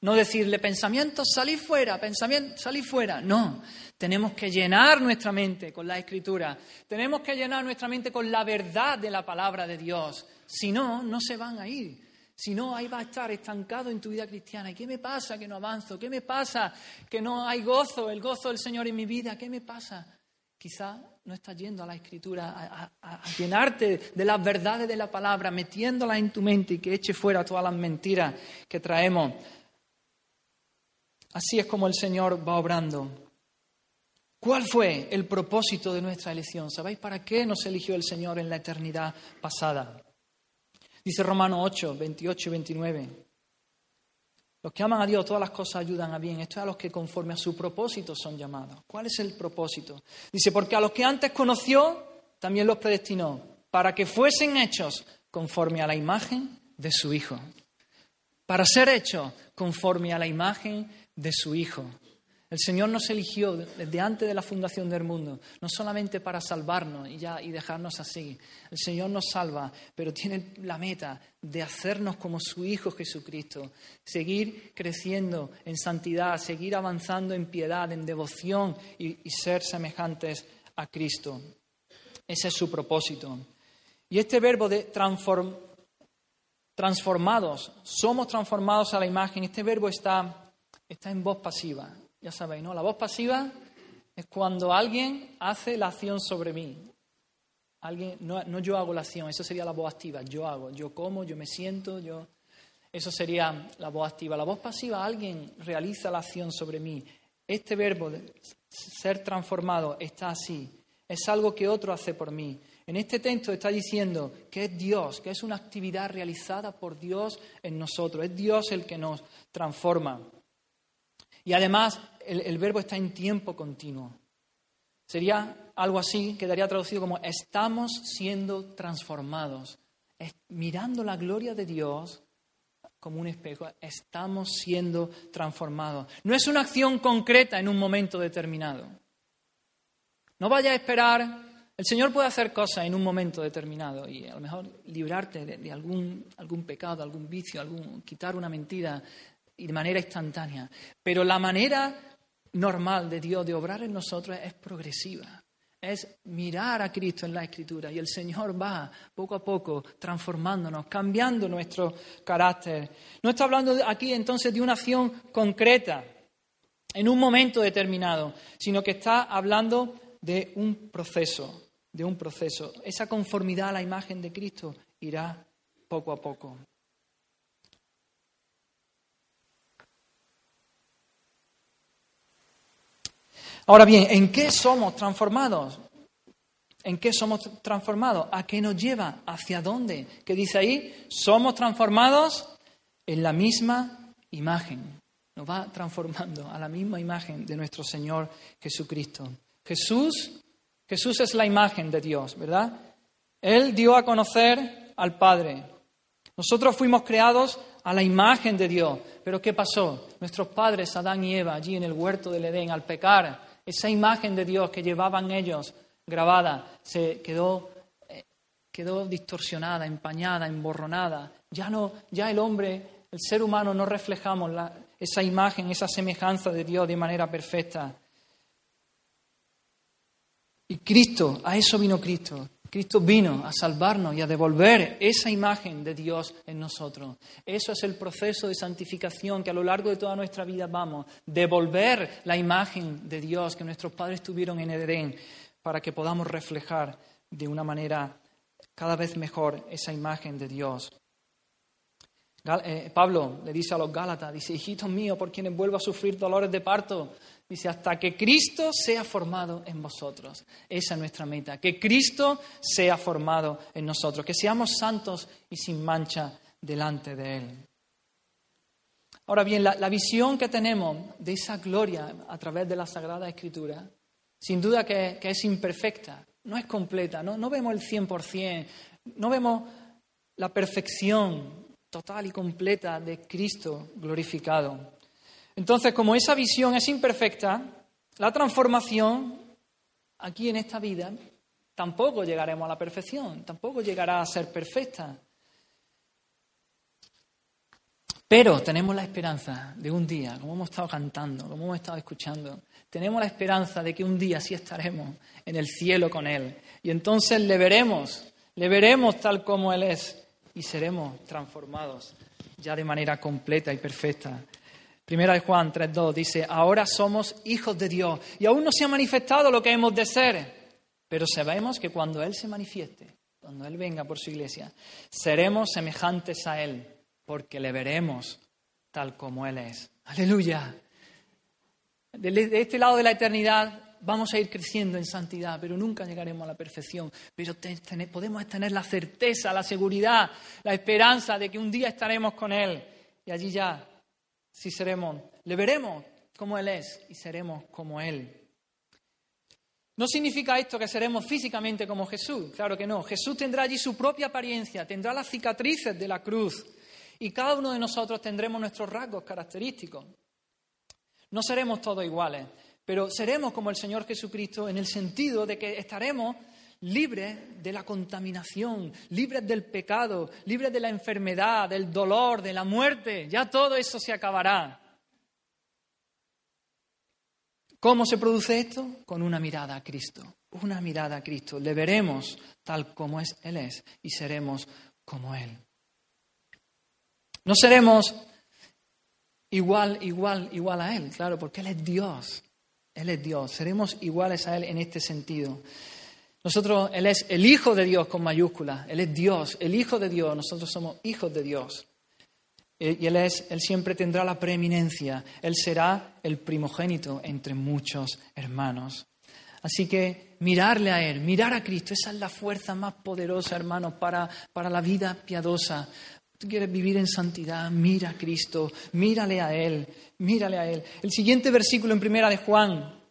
No decirle pensamientos, salid fuera, pensamientos, salid fuera. No, tenemos que llenar nuestra mente con la escritura. Tenemos que llenar nuestra mente con la verdad de la palabra de Dios. Si no, no se van a ir. Si no, ahí va a estar estancado en tu vida cristiana. ¿Y qué me pasa que no avanzo? ¿Qué me pasa que no hay gozo, el gozo del Señor en mi vida? ¿Qué me pasa? Quizá no estás yendo a la escritura a, llenarte de las verdades de la palabra, metiéndolas en tu mente y que eche fuera todas las mentiras que traemos. Así es como el Señor va obrando. ¿Cuál fue el propósito de nuestra elección? ¿Sabéis para qué nos eligió el Señor en la eternidad pasada? Dice Romanos 8, 28 y 29. Los que aman a Dios, todas las cosas ayudan a bien. Esto es a los que conforme a su propósito son llamados. ¿Cuál es el propósito? Dice, porque a los que antes conoció, también los predestinó, para que fuesen hechos conforme a la imagen de su Hijo. Para ser hechos conforme a la imagen de su Hijo. El Señor nos eligió desde antes de la fundación del mundo, no solamente para salvarnos y, ya, y dejarnos así. El Señor nos salva, pero tiene la meta de hacernos como su Hijo Jesucristo, seguir creciendo en santidad, seguir avanzando en piedad, en devoción y, ser semejantes a Cristo. Ese es su propósito. Y este verbo de transformados, somos transformados a la imagen, este verbo está, está en voz pasiva. Ya sabéis, ¿no? La voz pasiva es cuando alguien hace la acción sobre mí. Alguien, no, no, yo hago la acción, eso sería la voz activa. Yo hago, yo como, yo me siento, yo. Eso sería la voz activa. La voz pasiva, alguien realiza la acción sobre mí. Este verbo de ser transformado está así. Es algo que otro hace por mí. En este texto está diciendo que es Dios, que es una actividad realizada por Dios en nosotros. Es Dios el que nos transforma. Y además el, verbo está en tiempo continuo. Sería algo así, quedaría traducido como estamos siendo transformados. mirando la gloria de Dios como un espejo, estamos siendo transformados. No es una acción concreta en un momento determinado. No vaya a esperar el Señor puede hacer cosas en un momento determinado y a lo mejor librarte de, algún, pecado, algún vicio, quitar una mentira, y de manera instantánea. Pero la manera normal de Dios de obrar en nosotros es progresiva. Es mirar a Cristo en la Escritura y el Señor va poco a poco transformándonos, cambiando nuestro carácter. No está hablando aquí entonces de una acción concreta en un momento determinado, sino que está hablando de un proceso, de un proceso. Esa conformidad a la imagen de Cristo irá poco a poco. Ahora bien, ¿en qué somos transformados? ¿En qué somos transformados? ¿A qué nos lleva? ¿Hacia dónde? ¿Qué dice ahí? Somos transformados en la misma imagen. Nos va transformando a la misma imagen de nuestro Señor Jesucristo. Jesús, Jesús es la imagen de Dios, ¿verdad? Él dio a conocer al Padre. Nosotros fuimos creados a la imagen de Dios. Pero ¿qué pasó? Nuestros padres, Adán y Eva, allí en el huerto del Edén, al pecar, esa imagen de Dios que llevaban ellos grabada se quedó, eh, quedó distorsionada, empañada, emborronada. Ya, no, ya el hombre, el ser humano, no reflejamos esa imagen, esa semejanza de Dios de manera perfecta. Y Cristo, a eso vino Cristo. Cristo vino a salvarnos y a devolver esa imagen de Dios en nosotros. Eso es el proceso de santificación que a lo largo de toda nuestra vida vamos, devolver la imagen de Dios que nuestros padres tuvieron en Edén para que podamos reflejar de una manera cada vez mejor esa imagen de Dios. Eh, Pablo le dice a los Gálatas, dice, hijitos míos, por quienes vuelvo a sufrir dolores de parto, Dice, hasta que Cristo sea formado en vosotros. Esa es nuestra meta, que Cristo sea formado en nosotros, que seamos santos y sin mancha delante de Él. Ahora bien, la, visión que tenemos de esa gloria a través de la Sagrada Escritura, sin duda que, es imperfecta, no es completa, no, no vemos el 100%, no vemos la perfección total y completa de Cristo glorificado. Entonces, como esa visión es imperfecta, la transformación aquí en esta vida tampoco llegaremos a la perfección, tampoco llegará a ser perfecta. Pero tenemos la esperanza de un día, como hemos estado cantando, como hemos estado escuchando, tenemos la esperanza de que un día sí estaremos en el cielo con Él. Y entonces le veremos, le veremos tal como Él es, y seremos transformados ya de manera completa y perfecta. Primera de Juan 3.2 dice, ahora somos hijos de Dios y aún no se ha manifestado lo que hemos de ser, pero sabemos que cuando Él se manifieste, cuando Él venga por su iglesia, seremos semejantes a Él, porque le veremos tal como Él es. Aleluya. De este lado de la eternidad vamos a ir creciendo en santidad, pero nunca llegaremos a la perfección. Pero podemos tener la certeza, la seguridad, la esperanza de que un día estaremos con Él. Y allí ya, sí seremos, le veremos como Él es y seremos como Él. No significa esto que seremos físicamente como Jesús, claro que no. Jesús tendrá allí su propia apariencia, tendrá las cicatrices de la cruz y cada uno de nosotros tendremos nuestros rasgos característicos. No seremos todos iguales, pero seremos como el Señor Jesucristo en el sentido de que estaremos libres de la contaminación, libres del pecado, libres de la enfermedad, del dolor, de la muerte. Ya todo eso se acabará. ¿Cómo se produce esto? Con una mirada a Cristo. Una mirada a Cristo. Le veremos tal como es, Él es y seremos como Él. No seremos igual, igual, igual a Él, claro, porque Él es Dios. Él es Dios. Seremos iguales a Él en este sentido. Nosotros, Él es el Hijo de Dios con mayúsculas. Él es Dios, el Hijo de Dios. Nosotros somos hijos de Dios. Eh, y Él, es, él siempre tendrá la preeminencia. Él será el primogénito entre muchos hermanos. Así que mirarle a Él, mirar a Cristo, esa es la fuerza más poderosa, hermanos, para, para la vida piadosa. Tú quieres vivir en santidad, mira a Cristo, mírale a Él, mírale a Él. El siguiente versículo en primera de Juan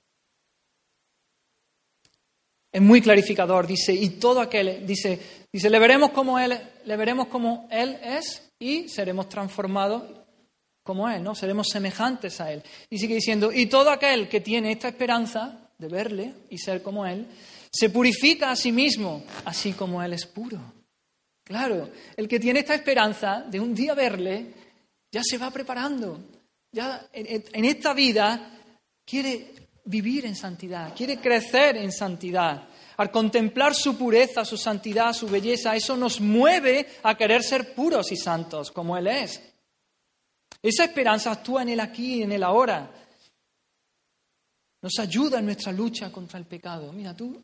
es muy clarificador. Dice, y todo aquel, dice, dice, le veremos como Él, le veremos como Él es y seremos transformados como Él, ¿no? Seremos semejantes a Él. Y sigue diciendo, y todo aquel que tiene esta esperanza de verle y ser como Él, se purifica a sí mismo, así como Él es puro. Claro, el que tiene esta esperanza de un día verle, ya se va preparando. Ya en, esta vida quiere vivir en santidad, quiere crecer en santidad. Al contemplar su pureza, su santidad, su belleza, eso nos mueve a querer ser puros y santos como Él es. Esa esperanza actúa en el aquí en el ahora. Nos ayuda en nuestra lucha contra el pecado. Mira, tú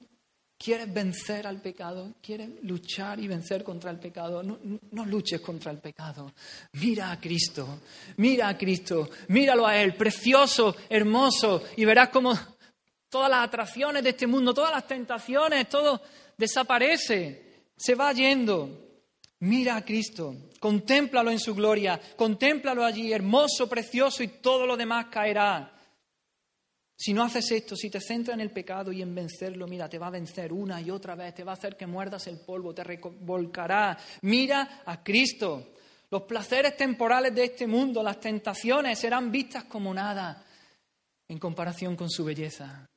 ¿Quieres vencer al pecado? ¿Quieres luchar y vencer contra el pecado? No, luches contra el pecado. Mira a Cristo, mira a Cristo, míralo a Él, precioso, hermoso, y verás cómo todas las atracciones de este mundo, todas las tentaciones, todo desaparece, se va yendo. Mira a Cristo, contémplalo en su gloria, contémplalo allí, hermoso, precioso, y todo lo demás caerá. Si no haces esto, si te centras en el pecado y en vencerlo, mira, te va a vencer una y otra vez, te va a hacer que muerdas el polvo, te revolcará. Mira a Cristo. Los placeres temporales de este mundo, las tentaciones serán vistas como nada en comparación con su belleza.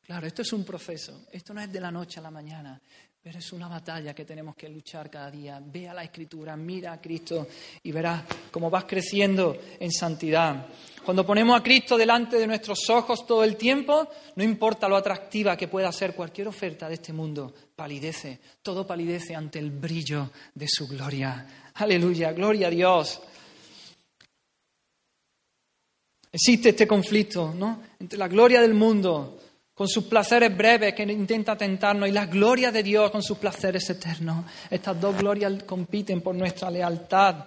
Claro, esto es un proceso, esto no es de la noche a la mañana, pero es una batalla que tenemos que luchar cada día. Ve a la Escritura, mira a Cristo y verás cómo vas creciendo en santidad. Cuando ponemos a Cristo delante de nuestros ojos todo el tiempo, no importa lo atractiva que pueda ser cualquier oferta de este mundo, palidece, todo palidece ante el brillo de su gloria. Aleluya, gloria a Dios. Existe este conflicto, ¿no? Entre la gloria del mundo con sus placeres breves que intenta tentarnos y la gloria de Dios con sus placeres eternos. Estas dos glorias compiten por nuestra lealtad.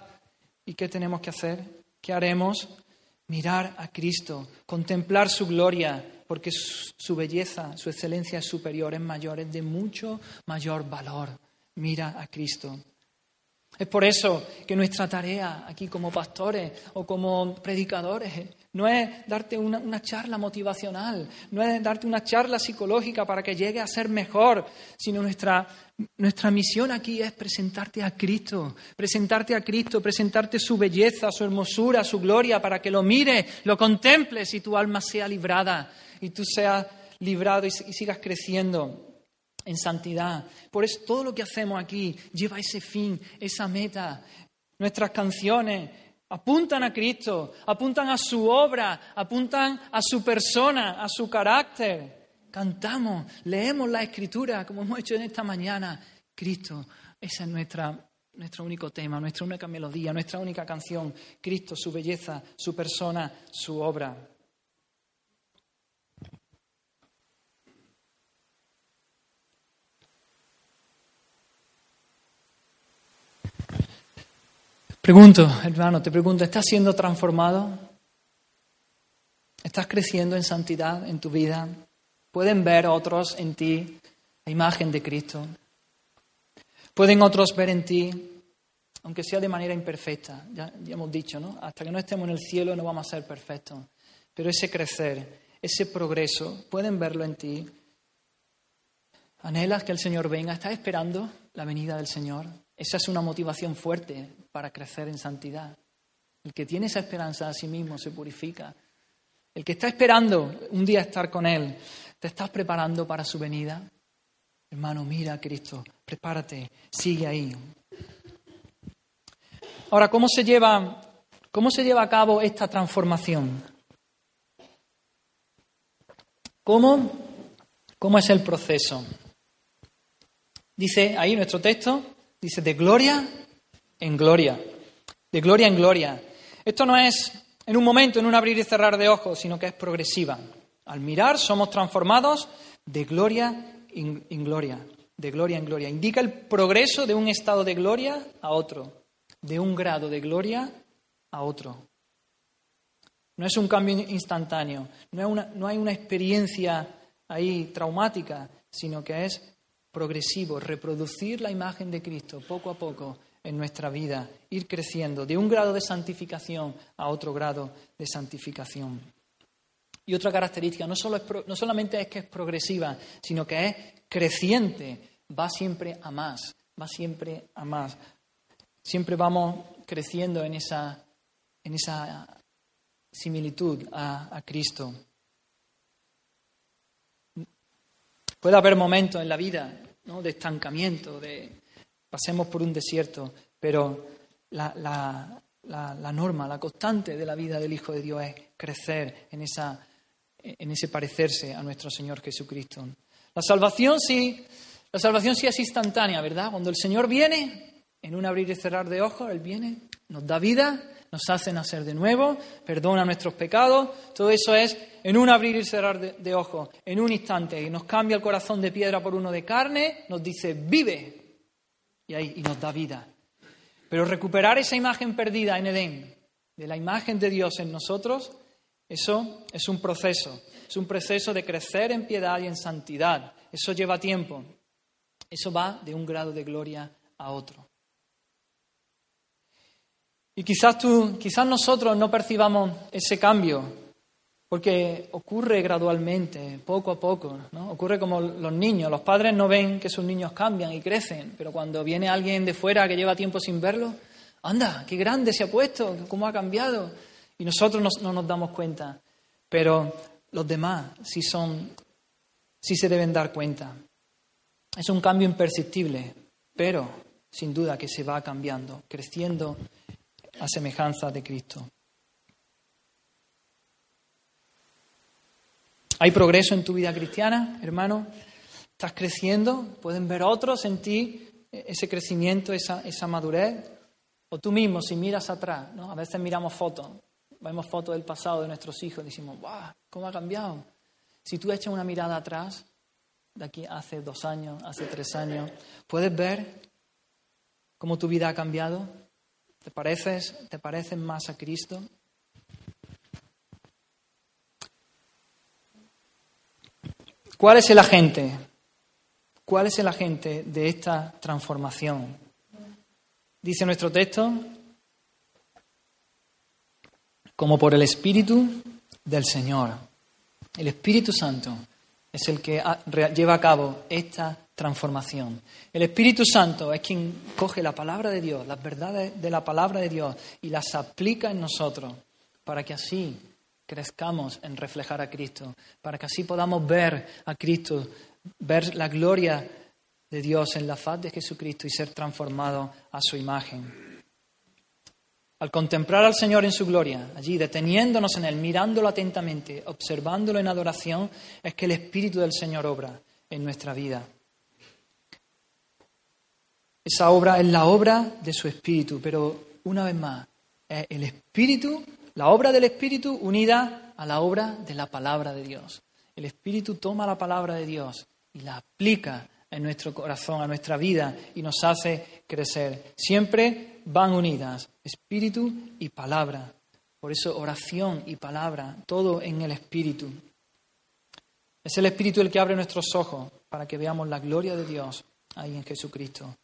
¿Y qué tenemos que hacer? ¿Qué haremos? Mirar a Cristo, contemplar su gloria, porque su belleza, su excelencia es superior, es mayor, es de mucho mayor valor. Mira a Cristo. Es por eso que nuestra tarea aquí como pastores o como predicadores no es darte una, charla motivacional, no es darte una charla psicológica para que llegue a ser mejor, sino nuestra, nuestra misión aquí es presentarte a Cristo, presentarte a Cristo, presentarte su belleza, su hermosura, su gloria, para que lo mires, lo contemples y tu alma sea librada y tú seas librado y, y sigas creciendo en santidad. Por eso todo lo que hacemos aquí lleva ese fin, esa meta. Nuestras canciones, Apuntan a Cristo, apuntan a su obra, apuntan a su persona, a su carácter. Cantamos, leemos la escritura, como hemos hecho en esta mañana. Cristo, esa es nuestro único tema, nuestra única melodía, nuestra única canción, Cristo, su belleza, su persona, su obra. Pregunto, hermano, te pregunto, ¿estás siendo transformado? ¿Estás creciendo en santidad en tu vida? ¿Pueden ver otros en ti la imagen de Cristo? ¿Pueden otros ver en ti, aunque sea de manera imperfecta? Ya, hemos dicho, ¿no? Hasta que no estemos en el cielo no vamos a ser perfectos. Pero ese crecer, ese progreso, pueden verlo en ti. ¿Anhelas que el Señor venga? ¿Estás esperando la venida del Señor? Esa es una motivación fuerte para crecer en santidad. El que tiene esa esperanza a sí mismo se purifica. El que está esperando un día estar con Él, ¿te estás preparando para su venida? Hermano, mira a Cristo, prepárate, sigue ahí. Ahora, ¿cómo se lleva, cómo se lleva a cabo esta transformación? ¿Cómo, ¿Cómo es el proceso? Dice ahí nuestro texto, Dice, de gloria en gloria, de gloria en gloria. Esto no es en un momento, en un abrir y cerrar de ojos, sino que es progresiva. Al mirar somos transformados de gloria en gloria, de gloria en gloria. Indica el progreso de un estado de gloria a otro, de un grado de gloria a otro. No es un cambio instantáneo, no, no hay una experiencia ahí traumática, sino que es progresivo, reproducir la imagen de Cristo poco a poco en nuestra vida, ir creciendo de un grado de santificación a otro grado de santificación. Y otra característica, no, solo no solamente es que es progresiva, sino que es creciente, va siempre a más, va siempre a más. Siempre vamos creciendo en esa, en esa similitud a, a Cristo. Puede haber momentos en la vida de estancamiento, de pasemos por un desierto, pero la, la, norma, la constante de la vida del Hijo de Dios es crecer en, esa, en ese parecerse a nuestro Señor Jesucristo. La salvación sí, la salvación sí es instantánea, ¿verdad? Cuando el Señor viene, en un abrir y cerrar de ojos, Él viene, nos da vida, nos hace nacer de nuevo, perdona nuestros pecados, todo eso es en un abrir y cerrar de, ojos, en un instante, y nos cambia el corazón de piedra por uno de carne, nos dice, vive, y ahí y nos da vida. Pero recuperar esa imagen perdida en Edén, de la imagen de Dios en nosotros, eso es un proceso, es un proceso de crecer en piedad y en santidad. Eso lleva tiempo, eso va de un grado de gloria a otro. Y quizás tú, quizás nosotros no percibamos ese cambio, porque ocurre gradualmente, poco a poco, ¿no? Ocurre como los niños, los padres no ven que sus niños cambian y crecen, pero cuando viene alguien de fuera que lleva tiempo sin verlo, anda, qué grande se ha puesto, cómo ha cambiado, y nosotros no, nos damos cuenta, pero los demás sí son, sí se deben dar cuenta. Es un cambio imperceptible, pero sin duda que se va cambiando, creciendo a semejanza de Cristo. ¿Hay progreso en tu vida cristiana, hermano? ¿Estás creciendo? ¿Pueden ver otros en ti ese crecimiento, esa, esa madurez? O tú mismo, si miras atrás, ¿no? a veces miramos fotos, vemos fotos del pasado de nuestros hijos y decimos, ¡guau! ¿Cómo ha cambiado? Si tú echas una mirada atrás, de aquí hace dos años, hace tres años, ¿puedes ver cómo tu vida ha cambiado? ¿Te pareces, te más a Cristo? ¿Cuál es el agente? ¿Cuál es el agente de esta transformación? Dice nuestro texto, como por el Espíritu del Señor. El Espíritu Santo es el que lleva a cabo esta transformación. El Espíritu Santo es quien coge la palabra de Dios, las verdades de la palabra de Dios y las aplica en nosotros para que así crezcamos en reflejar a Cristo, para que así podamos ver a Cristo, ver la gloria de Dios en la faz de Jesucristo y ser transformados a su imagen. Al contemplar al Señor en su gloria, allí deteniéndonos en Él, mirándolo atentamente, observándolo en adoración, es que el Espíritu del Señor obra en nuestra vida. Esa obra es la obra de su Espíritu, pero una vez más, es el Espíritu, la obra del Espíritu unida a la obra de la palabra de Dios. El Espíritu toma la palabra de Dios y la aplica en nuestro corazón, a nuestra vida y nos hace crecer. Siempre van unidas, Espíritu y palabra. Por eso oración y palabra, todo en el Espíritu. Es el Espíritu el que abre nuestros ojos para que veamos la gloria de Dios ahí en Jesucristo.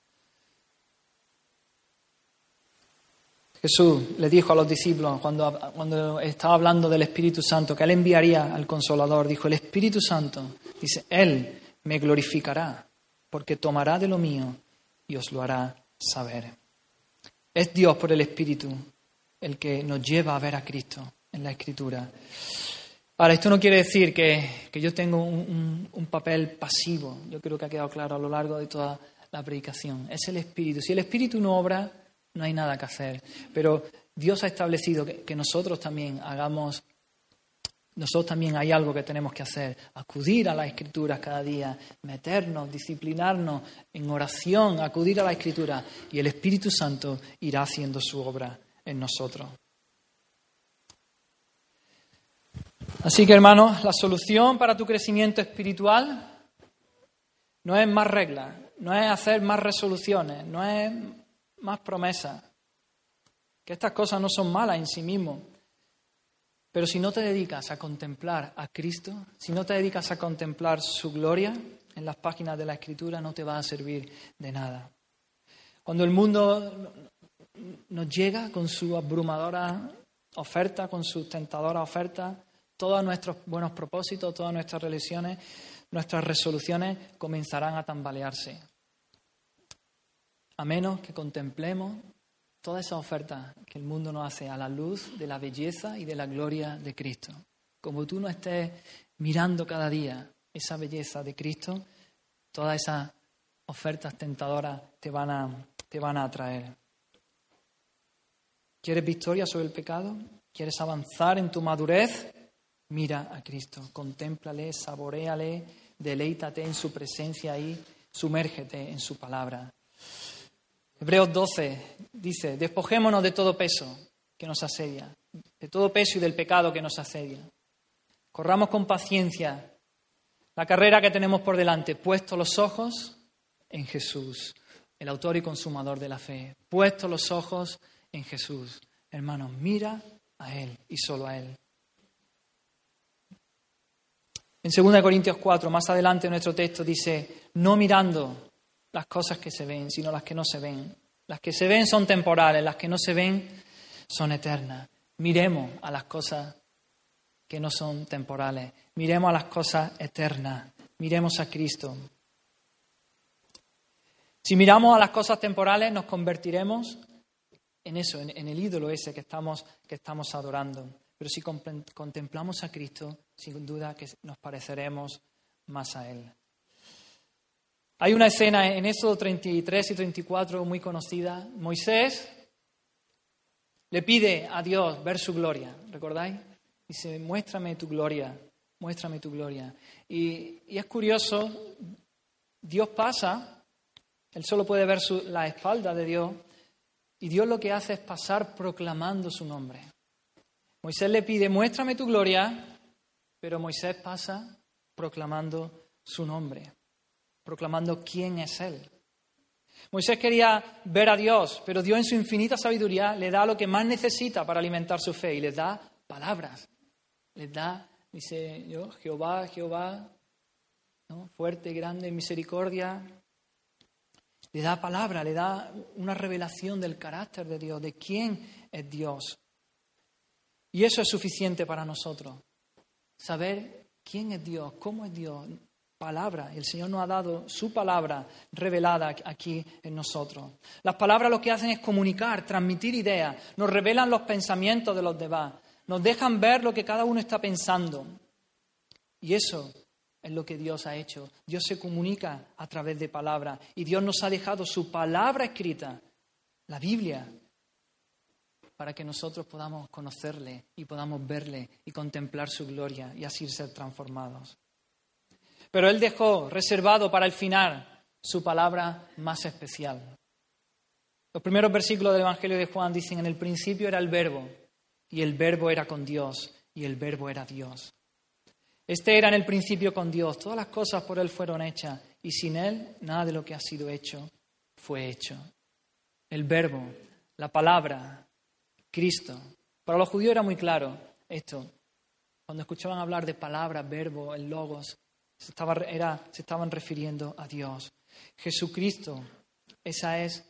Jesús le dijo a los discípulos cuando, cuando estaba hablando del Espíritu Santo que Él enviaría al Consolador, dijo, el Espíritu Santo, dice, Él me glorificará porque tomará de lo mío y os lo hará saber. Es Dios por el Espíritu el que nos lleva a ver a Cristo en la Escritura. Ahora, esto no quiere decir que, yo tengo un, un, papel pasivo. Yo creo que ha quedado claro a lo largo de toda la predicación. Es el Espíritu. Si el Espíritu no obra, no hay nada que hacer. Pero Dios ha establecido que, nosotros también hagamos, nosotros también hay algo que tenemos que hacer, acudir a las escrituras cada día, meternos, disciplinarnos en oración, acudir a la escritura y el Espíritu Santo irá haciendo su obra en nosotros. Así que hermanos, la solución para tu crecimiento espiritual no es más reglas, no es hacer más resoluciones, no es más promesas. Que estas cosas no son malas en sí mismo. Pero si no te dedicas a contemplar a Cristo, si no te dedicas a contemplar su gloria en las páginas de la Escritura, no te va a servir de nada. Cuando el mundo nos llega con su abrumadora oferta, con su tentadora oferta, todos nuestros buenos propósitos, todas nuestras religiones, nuestras resoluciones comenzarán a tambalearse a menos que contemplemos toda esa oferta que el mundo nos hace a la luz de la belleza y de la gloria de Cristo. Como tú no estés mirando cada día esa belleza de Cristo, todas esas ofertas tentadoras te van a, te van a atraer. ¿Quieres victoria sobre el pecado? ¿Quieres avanzar en tu madurez? Mira a Cristo, contémplale, saboreale, deleítate en su presencia y sumérgete en su palabra. Hebreos 12 dice, despojémonos de todo peso que nos asedia, de todo peso y del pecado que nos asedia. Corramos con paciencia la carrera que tenemos por delante, puesto los ojos en Jesús, el autor y consumador de la fe. Puesto los ojos en Jesús. Hermanos, mira a Él y solo a Él. En 2 Corintios 4, más adelante en nuestro texto dice, no mirando las cosas que se ven, sino las que no se ven. Las que se ven son temporales, las que no se ven son eternas. Miremos a las cosas que no son temporales, miremos a las cosas eternas, miremos a Cristo. Si miramos a las cosas temporales, nos convertiremos en eso, en, el ídolo ese que estamos, que estamos adorando. Pero si contemplamos a Cristo, sin duda que nos pareceremos más a Él. Hay una escena en Éxodo 33 y 34 muy conocida. Moisés le pide a Dios ver su gloria, ¿recordáis? Dice, muéstrame tu gloria, muéstrame tu gloria. Y, es curioso, Dios pasa, él solo puede ver la espalda de Dios, y Dios lo que hace es pasar proclamando su nombre. Moisés le pide, muéstrame tu gloria, pero Moisés pasa proclamando su nombre proclamando quién es Él. Moisés quería ver a Dios, pero Dios en su infinita sabiduría le da lo que más necesita para alimentar su fe y le da palabras. Les da, dice yo, Jehová, Jehová, fuerte, grande, misericordia. Le da palabra, le da una revelación del carácter de Dios, de quién es Dios. Y eso es suficiente para nosotros. Saber quién es Dios, cómo es Dios, palabra. El Señor nos ha dado su palabra revelada aquí en nosotros. Las palabras lo que hacen es comunicar, transmitir ideas, nos revelan los pensamientos de los demás, nos dejan ver lo que cada uno está pensando. Y eso es lo que Dios ha hecho. Dios se comunica a través de palabras y Dios nos ha dejado su palabra escrita, la Biblia, para que nosotros podamos conocerle y podamos verle y contemplar su gloria y así ser transformados. Pero Él dejó reservado para el final su palabra más especial. Los primeros versículos del Evangelio de Juan dicen, en el principio era el verbo, y el verbo era con Dios, y el verbo era Dios. Este era en el principio con Dios, todas las cosas por Él fueron hechas, y sin Él nada de lo que ha sido hecho fue hecho. El verbo, la palabra, Cristo. Para los judíos era muy claro esto. Cuando escuchaban hablar de palabra, verbo, el logos, se, estaban refiriendo a Dios. Jesucristo, esa es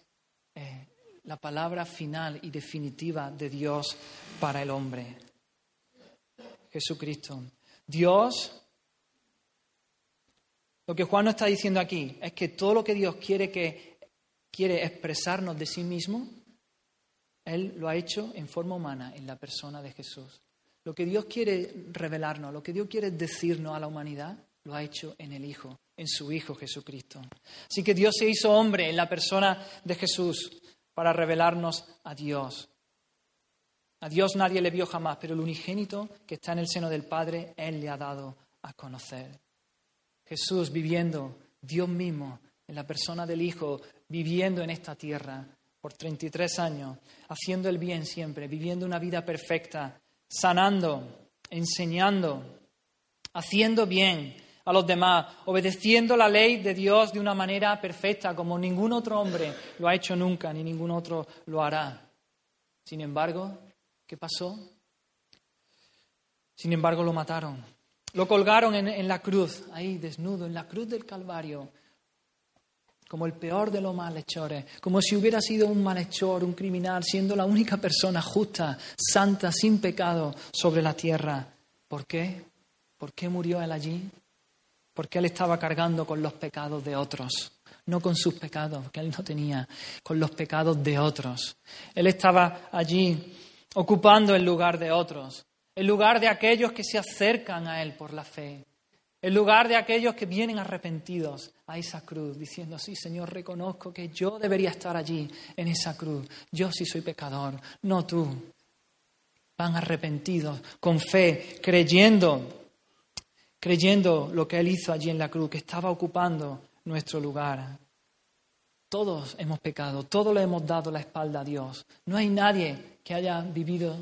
eh, la palabra final y definitiva de Dios para el hombre. Jesucristo. Dios, lo que Juan nos está diciendo aquí es que todo lo que Dios quiere que quiere expresarnos de sí mismo, él lo ha hecho en forma humana, en la persona de Jesús. Lo que Dios quiere revelarnos, lo que Dios quiere decirnos a la humanidad, lo ha hecho en el Hijo, en su Hijo Jesucristo. Así que Dios se hizo hombre en la persona de Jesús para revelarnos a Dios. A Dios nadie le vio jamás, pero el unigénito que está en el seno del Padre, Él le ha dado a conocer. Jesús viviendo, Dios mismo, en la persona del Hijo, viviendo en esta tierra, por 33 años, haciendo el bien siempre, viviendo una vida perfecta, sanando, enseñando, haciendo bien a los demás, obedeciendo la ley de Dios de una manera perfecta, como ningún otro hombre lo ha hecho nunca, ni ningún otro lo hará. Sin embargo, ¿qué pasó? Sin embargo, lo mataron. Lo colgaron en, en la cruz, ahí desnudo, en la cruz del Calvario como el peor de los malhechores, como si hubiera sido un malhechor, un criminal, siendo la única persona justa, santa, sin pecado sobre la tierra. ¿Por qué? ¿Por qué murió él allí? Porque él estaba cargando con los pecados de otros, no con sus pecados, que él no tenía, con los pecados de otros. Él estaba allí ocupando el lugar de otros, el lugar de aquellos que se acercan a él por la fe, el lugar de aquellos que vienen arrepentidos a esa cruz, diciendo, sí, Señor, reconozco que yo debería estar allí, en esa cruz. Yo sí soy pecador, no tú. Van arrepentidos, con fe, creyendo, creyendo lo que Él hizo allí en la cruz, que estaba ocupando nuestro lugar. Todos hemos pecado, todos le hemos dado la espalda a Dios. No hay nadie que haya vivido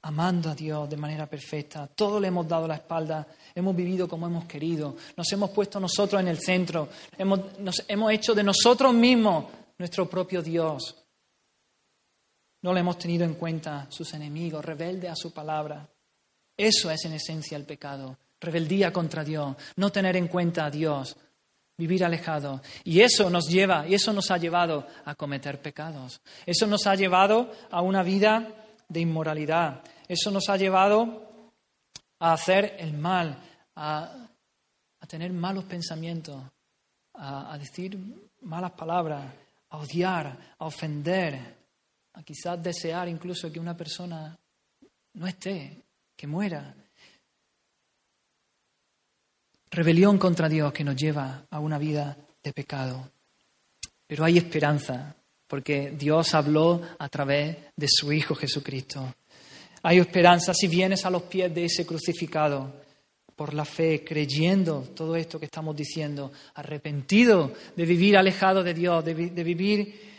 amando a Dios de manera perfecta. Todos le hemos dado la espalda, hemos vivido como hemos querido, nos hemos puesto nosotros en el centro, hemos, nos, hemos hecho de nosotros mismos nuestro propio Dios. No le hemos tenido en cuenta sus enemigos, rebelde a su palabra. Eso es en esencia el pecado, rebeldía contra Dios, no tener en cuenta a Dios, vivir alejado. Y eso nos lleva, y eso nos ha llevado a cometer pecados. Eso nos ha llevado a una vida de inmoralidad. Eso nos ha llevado a hacer el mal, a, tener malos pensamientos, a, a decir malas palabras, a odiar, a ofender, a quizás desear incluso que una persona no esté, que muera. Rebelión contra Dios que nos lleva a una vida de pecado. Pero hay esperanza, porque Dios habló a través de su Hijo Jesucristo. Hay esperanza si vienes a los pies de ese crucificado por la fe, creyendo todo esto que estamos diciendo, arrepentido de vivir alejado de Dios, de, vivir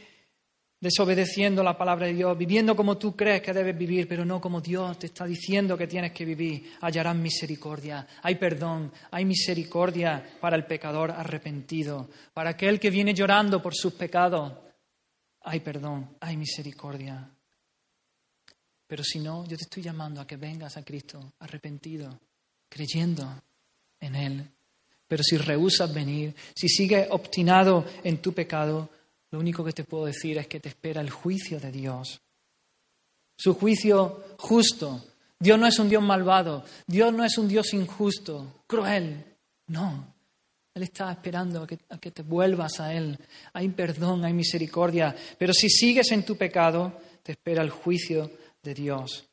desobedeciendo la palabra de Dios, viviendo como tú crees que debes vivir, pero no como Dios te está diciendo que tienes que vivir, hallarás misericordia. Hay perdón, hay misericordia para el pecador arrepentido, para aquel que viene llorando por sus pecados. Hay perdón, hay misericordia. Pero si no, yo te estoy llamando a que vengas a Cristo arrepentido, creyendo en Él. Pero si rehusas venir, si sigues obstinado en tu pecado, lo único que te puedo decir es que te espera el juicio de Dios. Su juicio justo. Dios no es un Dios malvado. Dios no es un Dios injusto, cruel. No. Él está esperando a que, a que te vuelvas a Él. Hay perdón, hay misericordia. Pero si sigues en tu pecado, te espera el juicio de Dios.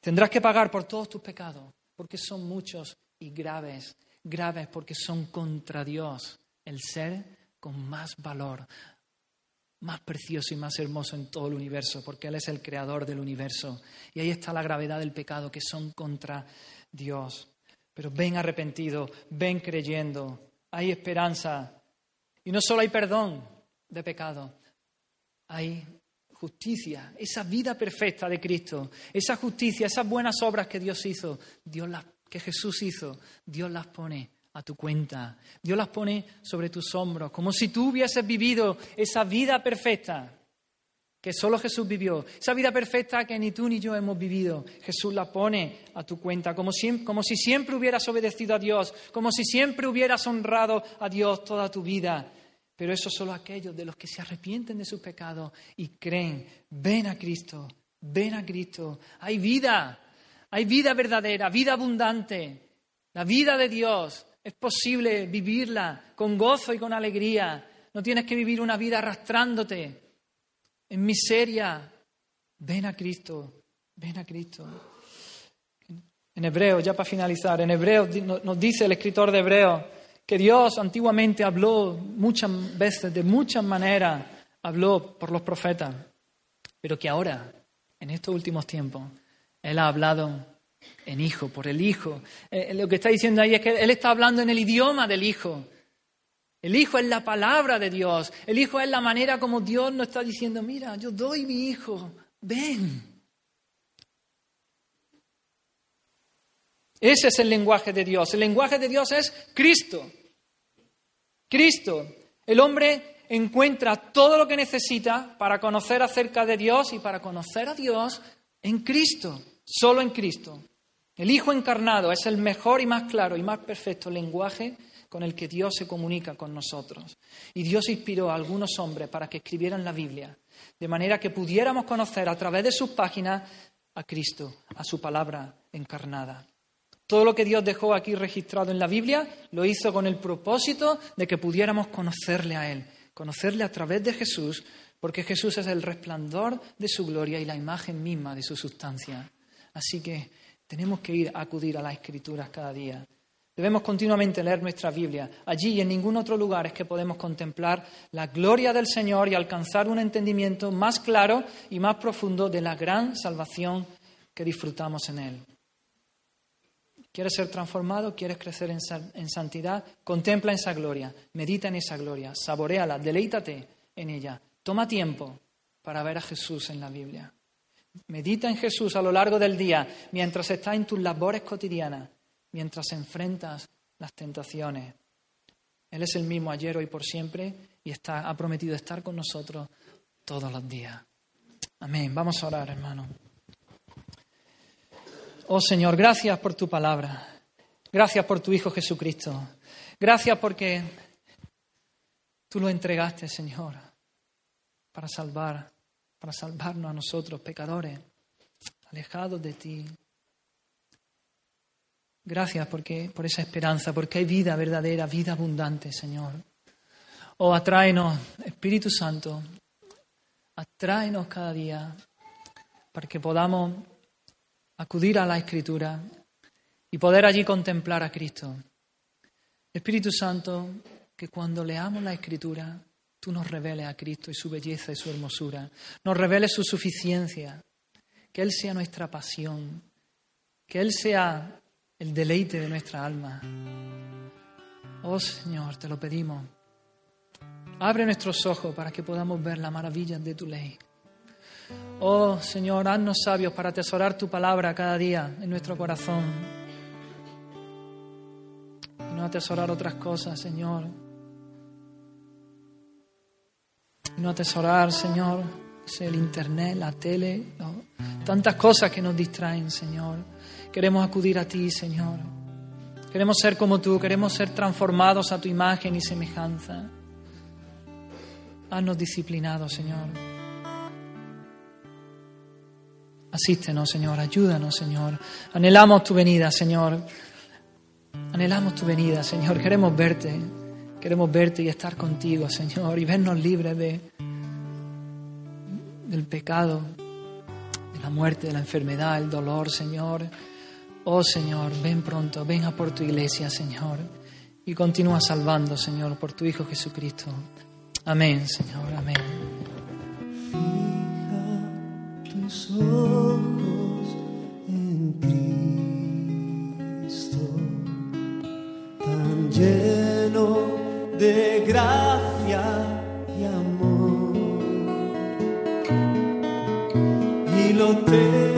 Tendrás que pagar por todos tus pecados, porque son muchos y graves, graves porque son contra Dios, el ser con más valor, más precioso y más hermoso en todo el universo, porque Él es el creador del universo. Y ahí está la gravedad del pecado, que son contra Dios. Pero ven arrepentido, ven creyendo, hay esperanza. Y no solo hay perdón, de pecado, hay justicia, esa vida perfecta de Cristo, esa justicia, esas buenas obras que Dios hizo, Dios las, que Jesús hizo, Dios las pone a tu cuenta, Dios las pone sobre tus hombros, como si tú hubieses vivido esa vida perfecta que solo Jesús vivió, esa vida perfecta que ni tú ni yo hemos vivido, Jesús la pone a tu cuenta, como si, como si siempre hubieras obedecido a Dios, como si siempre hubieras honrado a Dios toda tu vida. Pero eso solo aquellos de los que se arrepienten de sus pecados y creen, ven a Cristo, ven a Cristo. Hay vida, hay vida verdadera, vida abundante, la vida de Dios. Es posible vivirla con gozo y con alegría. No tienes que vivir una vida arrastrándote en miseria. Ven a Cristo, ven a Cristo. En Hebreo, ya para finalizar, en Hebreo nos dice el escritor de Hebreo que Dios antiguamente habló muchas veces, de muchas maneras, habló por los profetas, pero que ahora, en estos últimos tiempos, Él ha hablado en Hijo, por el Hijo. Eh, eh, lo que está diciendo ahí es que Él está hablando en el idioma del Hijo. El Hijo es la palabra de Dios. El Hijo es la manera como Dios nos está diciendo, mira, yo doy mi Hijo, ven. Ese es el lenguaje de Dios. El lenguaje de Dios es Cristo. Cristo. El hombre encuentra todo lo que necesita para conocer acerca de Dios y para conocer a Dios en Cristo, solo en Cristo. El Hijo encarnado es el mejor y más claro y más perfecto lenguaje con el que Dios se comunica con nosotros. Y Dios inspiró a algunos hombres para que escribieran la Biblia, de manera que pudiéramos conocer a través de sus páginas a Cristo, a su palabra encarnada. Todo lo que Dios dejó aquí registrado en la Biblia lo hizo con el propósito de que pudiéramos conocerle a Él, conocerle a través de Jesús, porque Jesús es el resplandor de su gloria y la imagen misma de su sustancia. Así que tenemos que ir a acudir a las Escrituras cada día. Debemos continuamente leer nuestra Biblia. Allí y en ningún otro lugar es que podemos contemplar la gloria del Señor y alcanzar un entendimiento más claro y más profundo de la gran salvación que disfrutamos en Él. ¿Quieres ser transformado? ¿Quieres crecer en, santidad? Contempla esa gloria, medita en esa gloria, saboreala, deleítate en ella. Toma tiempo para ver a Jesús en la Biblia. Medita en Jesús a lo largo del día, mientras estás en tus labores cotidianas, mientras enfrentas las tentaciones. Él es el mismo ayer, hoy, por siempre y está, ha prometido estar con nosotros todos los días. Amén. Vamos a orar, hermano. Oh Señor, gracias por tu palabra. Gracias por tu Hijo Jesucristo. Gracias porque tú lo entregaste, Señor, para salvar, para salvarnos a nosotros, pecadores, alejados de ti. Gracias porque, por esa esperanza, porque hay vida verdadera, vida abundante, Señor. Oh, atráenos, Espíritu Santo, atráenos cada día para que podamos acudir a la Escritura y poder allí contemplar a Cristo. Espíritu Santo, que cuando leamos la Escritura, tú nos reveles a Cristo y su belleza y su hermosura, nos reveles su suficiencia, que Él sea nuestra pasión, que Él sea el deleite de nuestra alma. Oh Señor, te lo pedimos. Abre nuestros ojos para que podamos ver la maravilla de tu ley. Oh Señor, haznos sabios para atesorar tu palabra cada día en nuestro corazón. Y no atesorar otras cosas, Señor. No atesorar, Señor, el internet, la tele, tantas cosas que nos distraen, Señor. Queremos acudir a ti, Señor. Queremos ser como tú, queremos ser transformados a tu imagen y semejanza. Haznos disciplinados, Señor. Asístenos, Señor, ayúdanos, Señor. Anhelamos tu venida, Señor. Anhelamos tu venida, Señor. Queremos verte. Queremos verte y estar contigo, Señor, y vernos libres de, del pecado, de la muerte, de la enfermedad, el dolor, Señor. Oh, Señor, ven pronto, ven a por tu iglesia, Señor, y continúa salvando, Señor, por tu Hijo Jesucristo. Amén, Señor, amén ojos en Cristo, tan lleno de gracia y amor. Y lo tengo.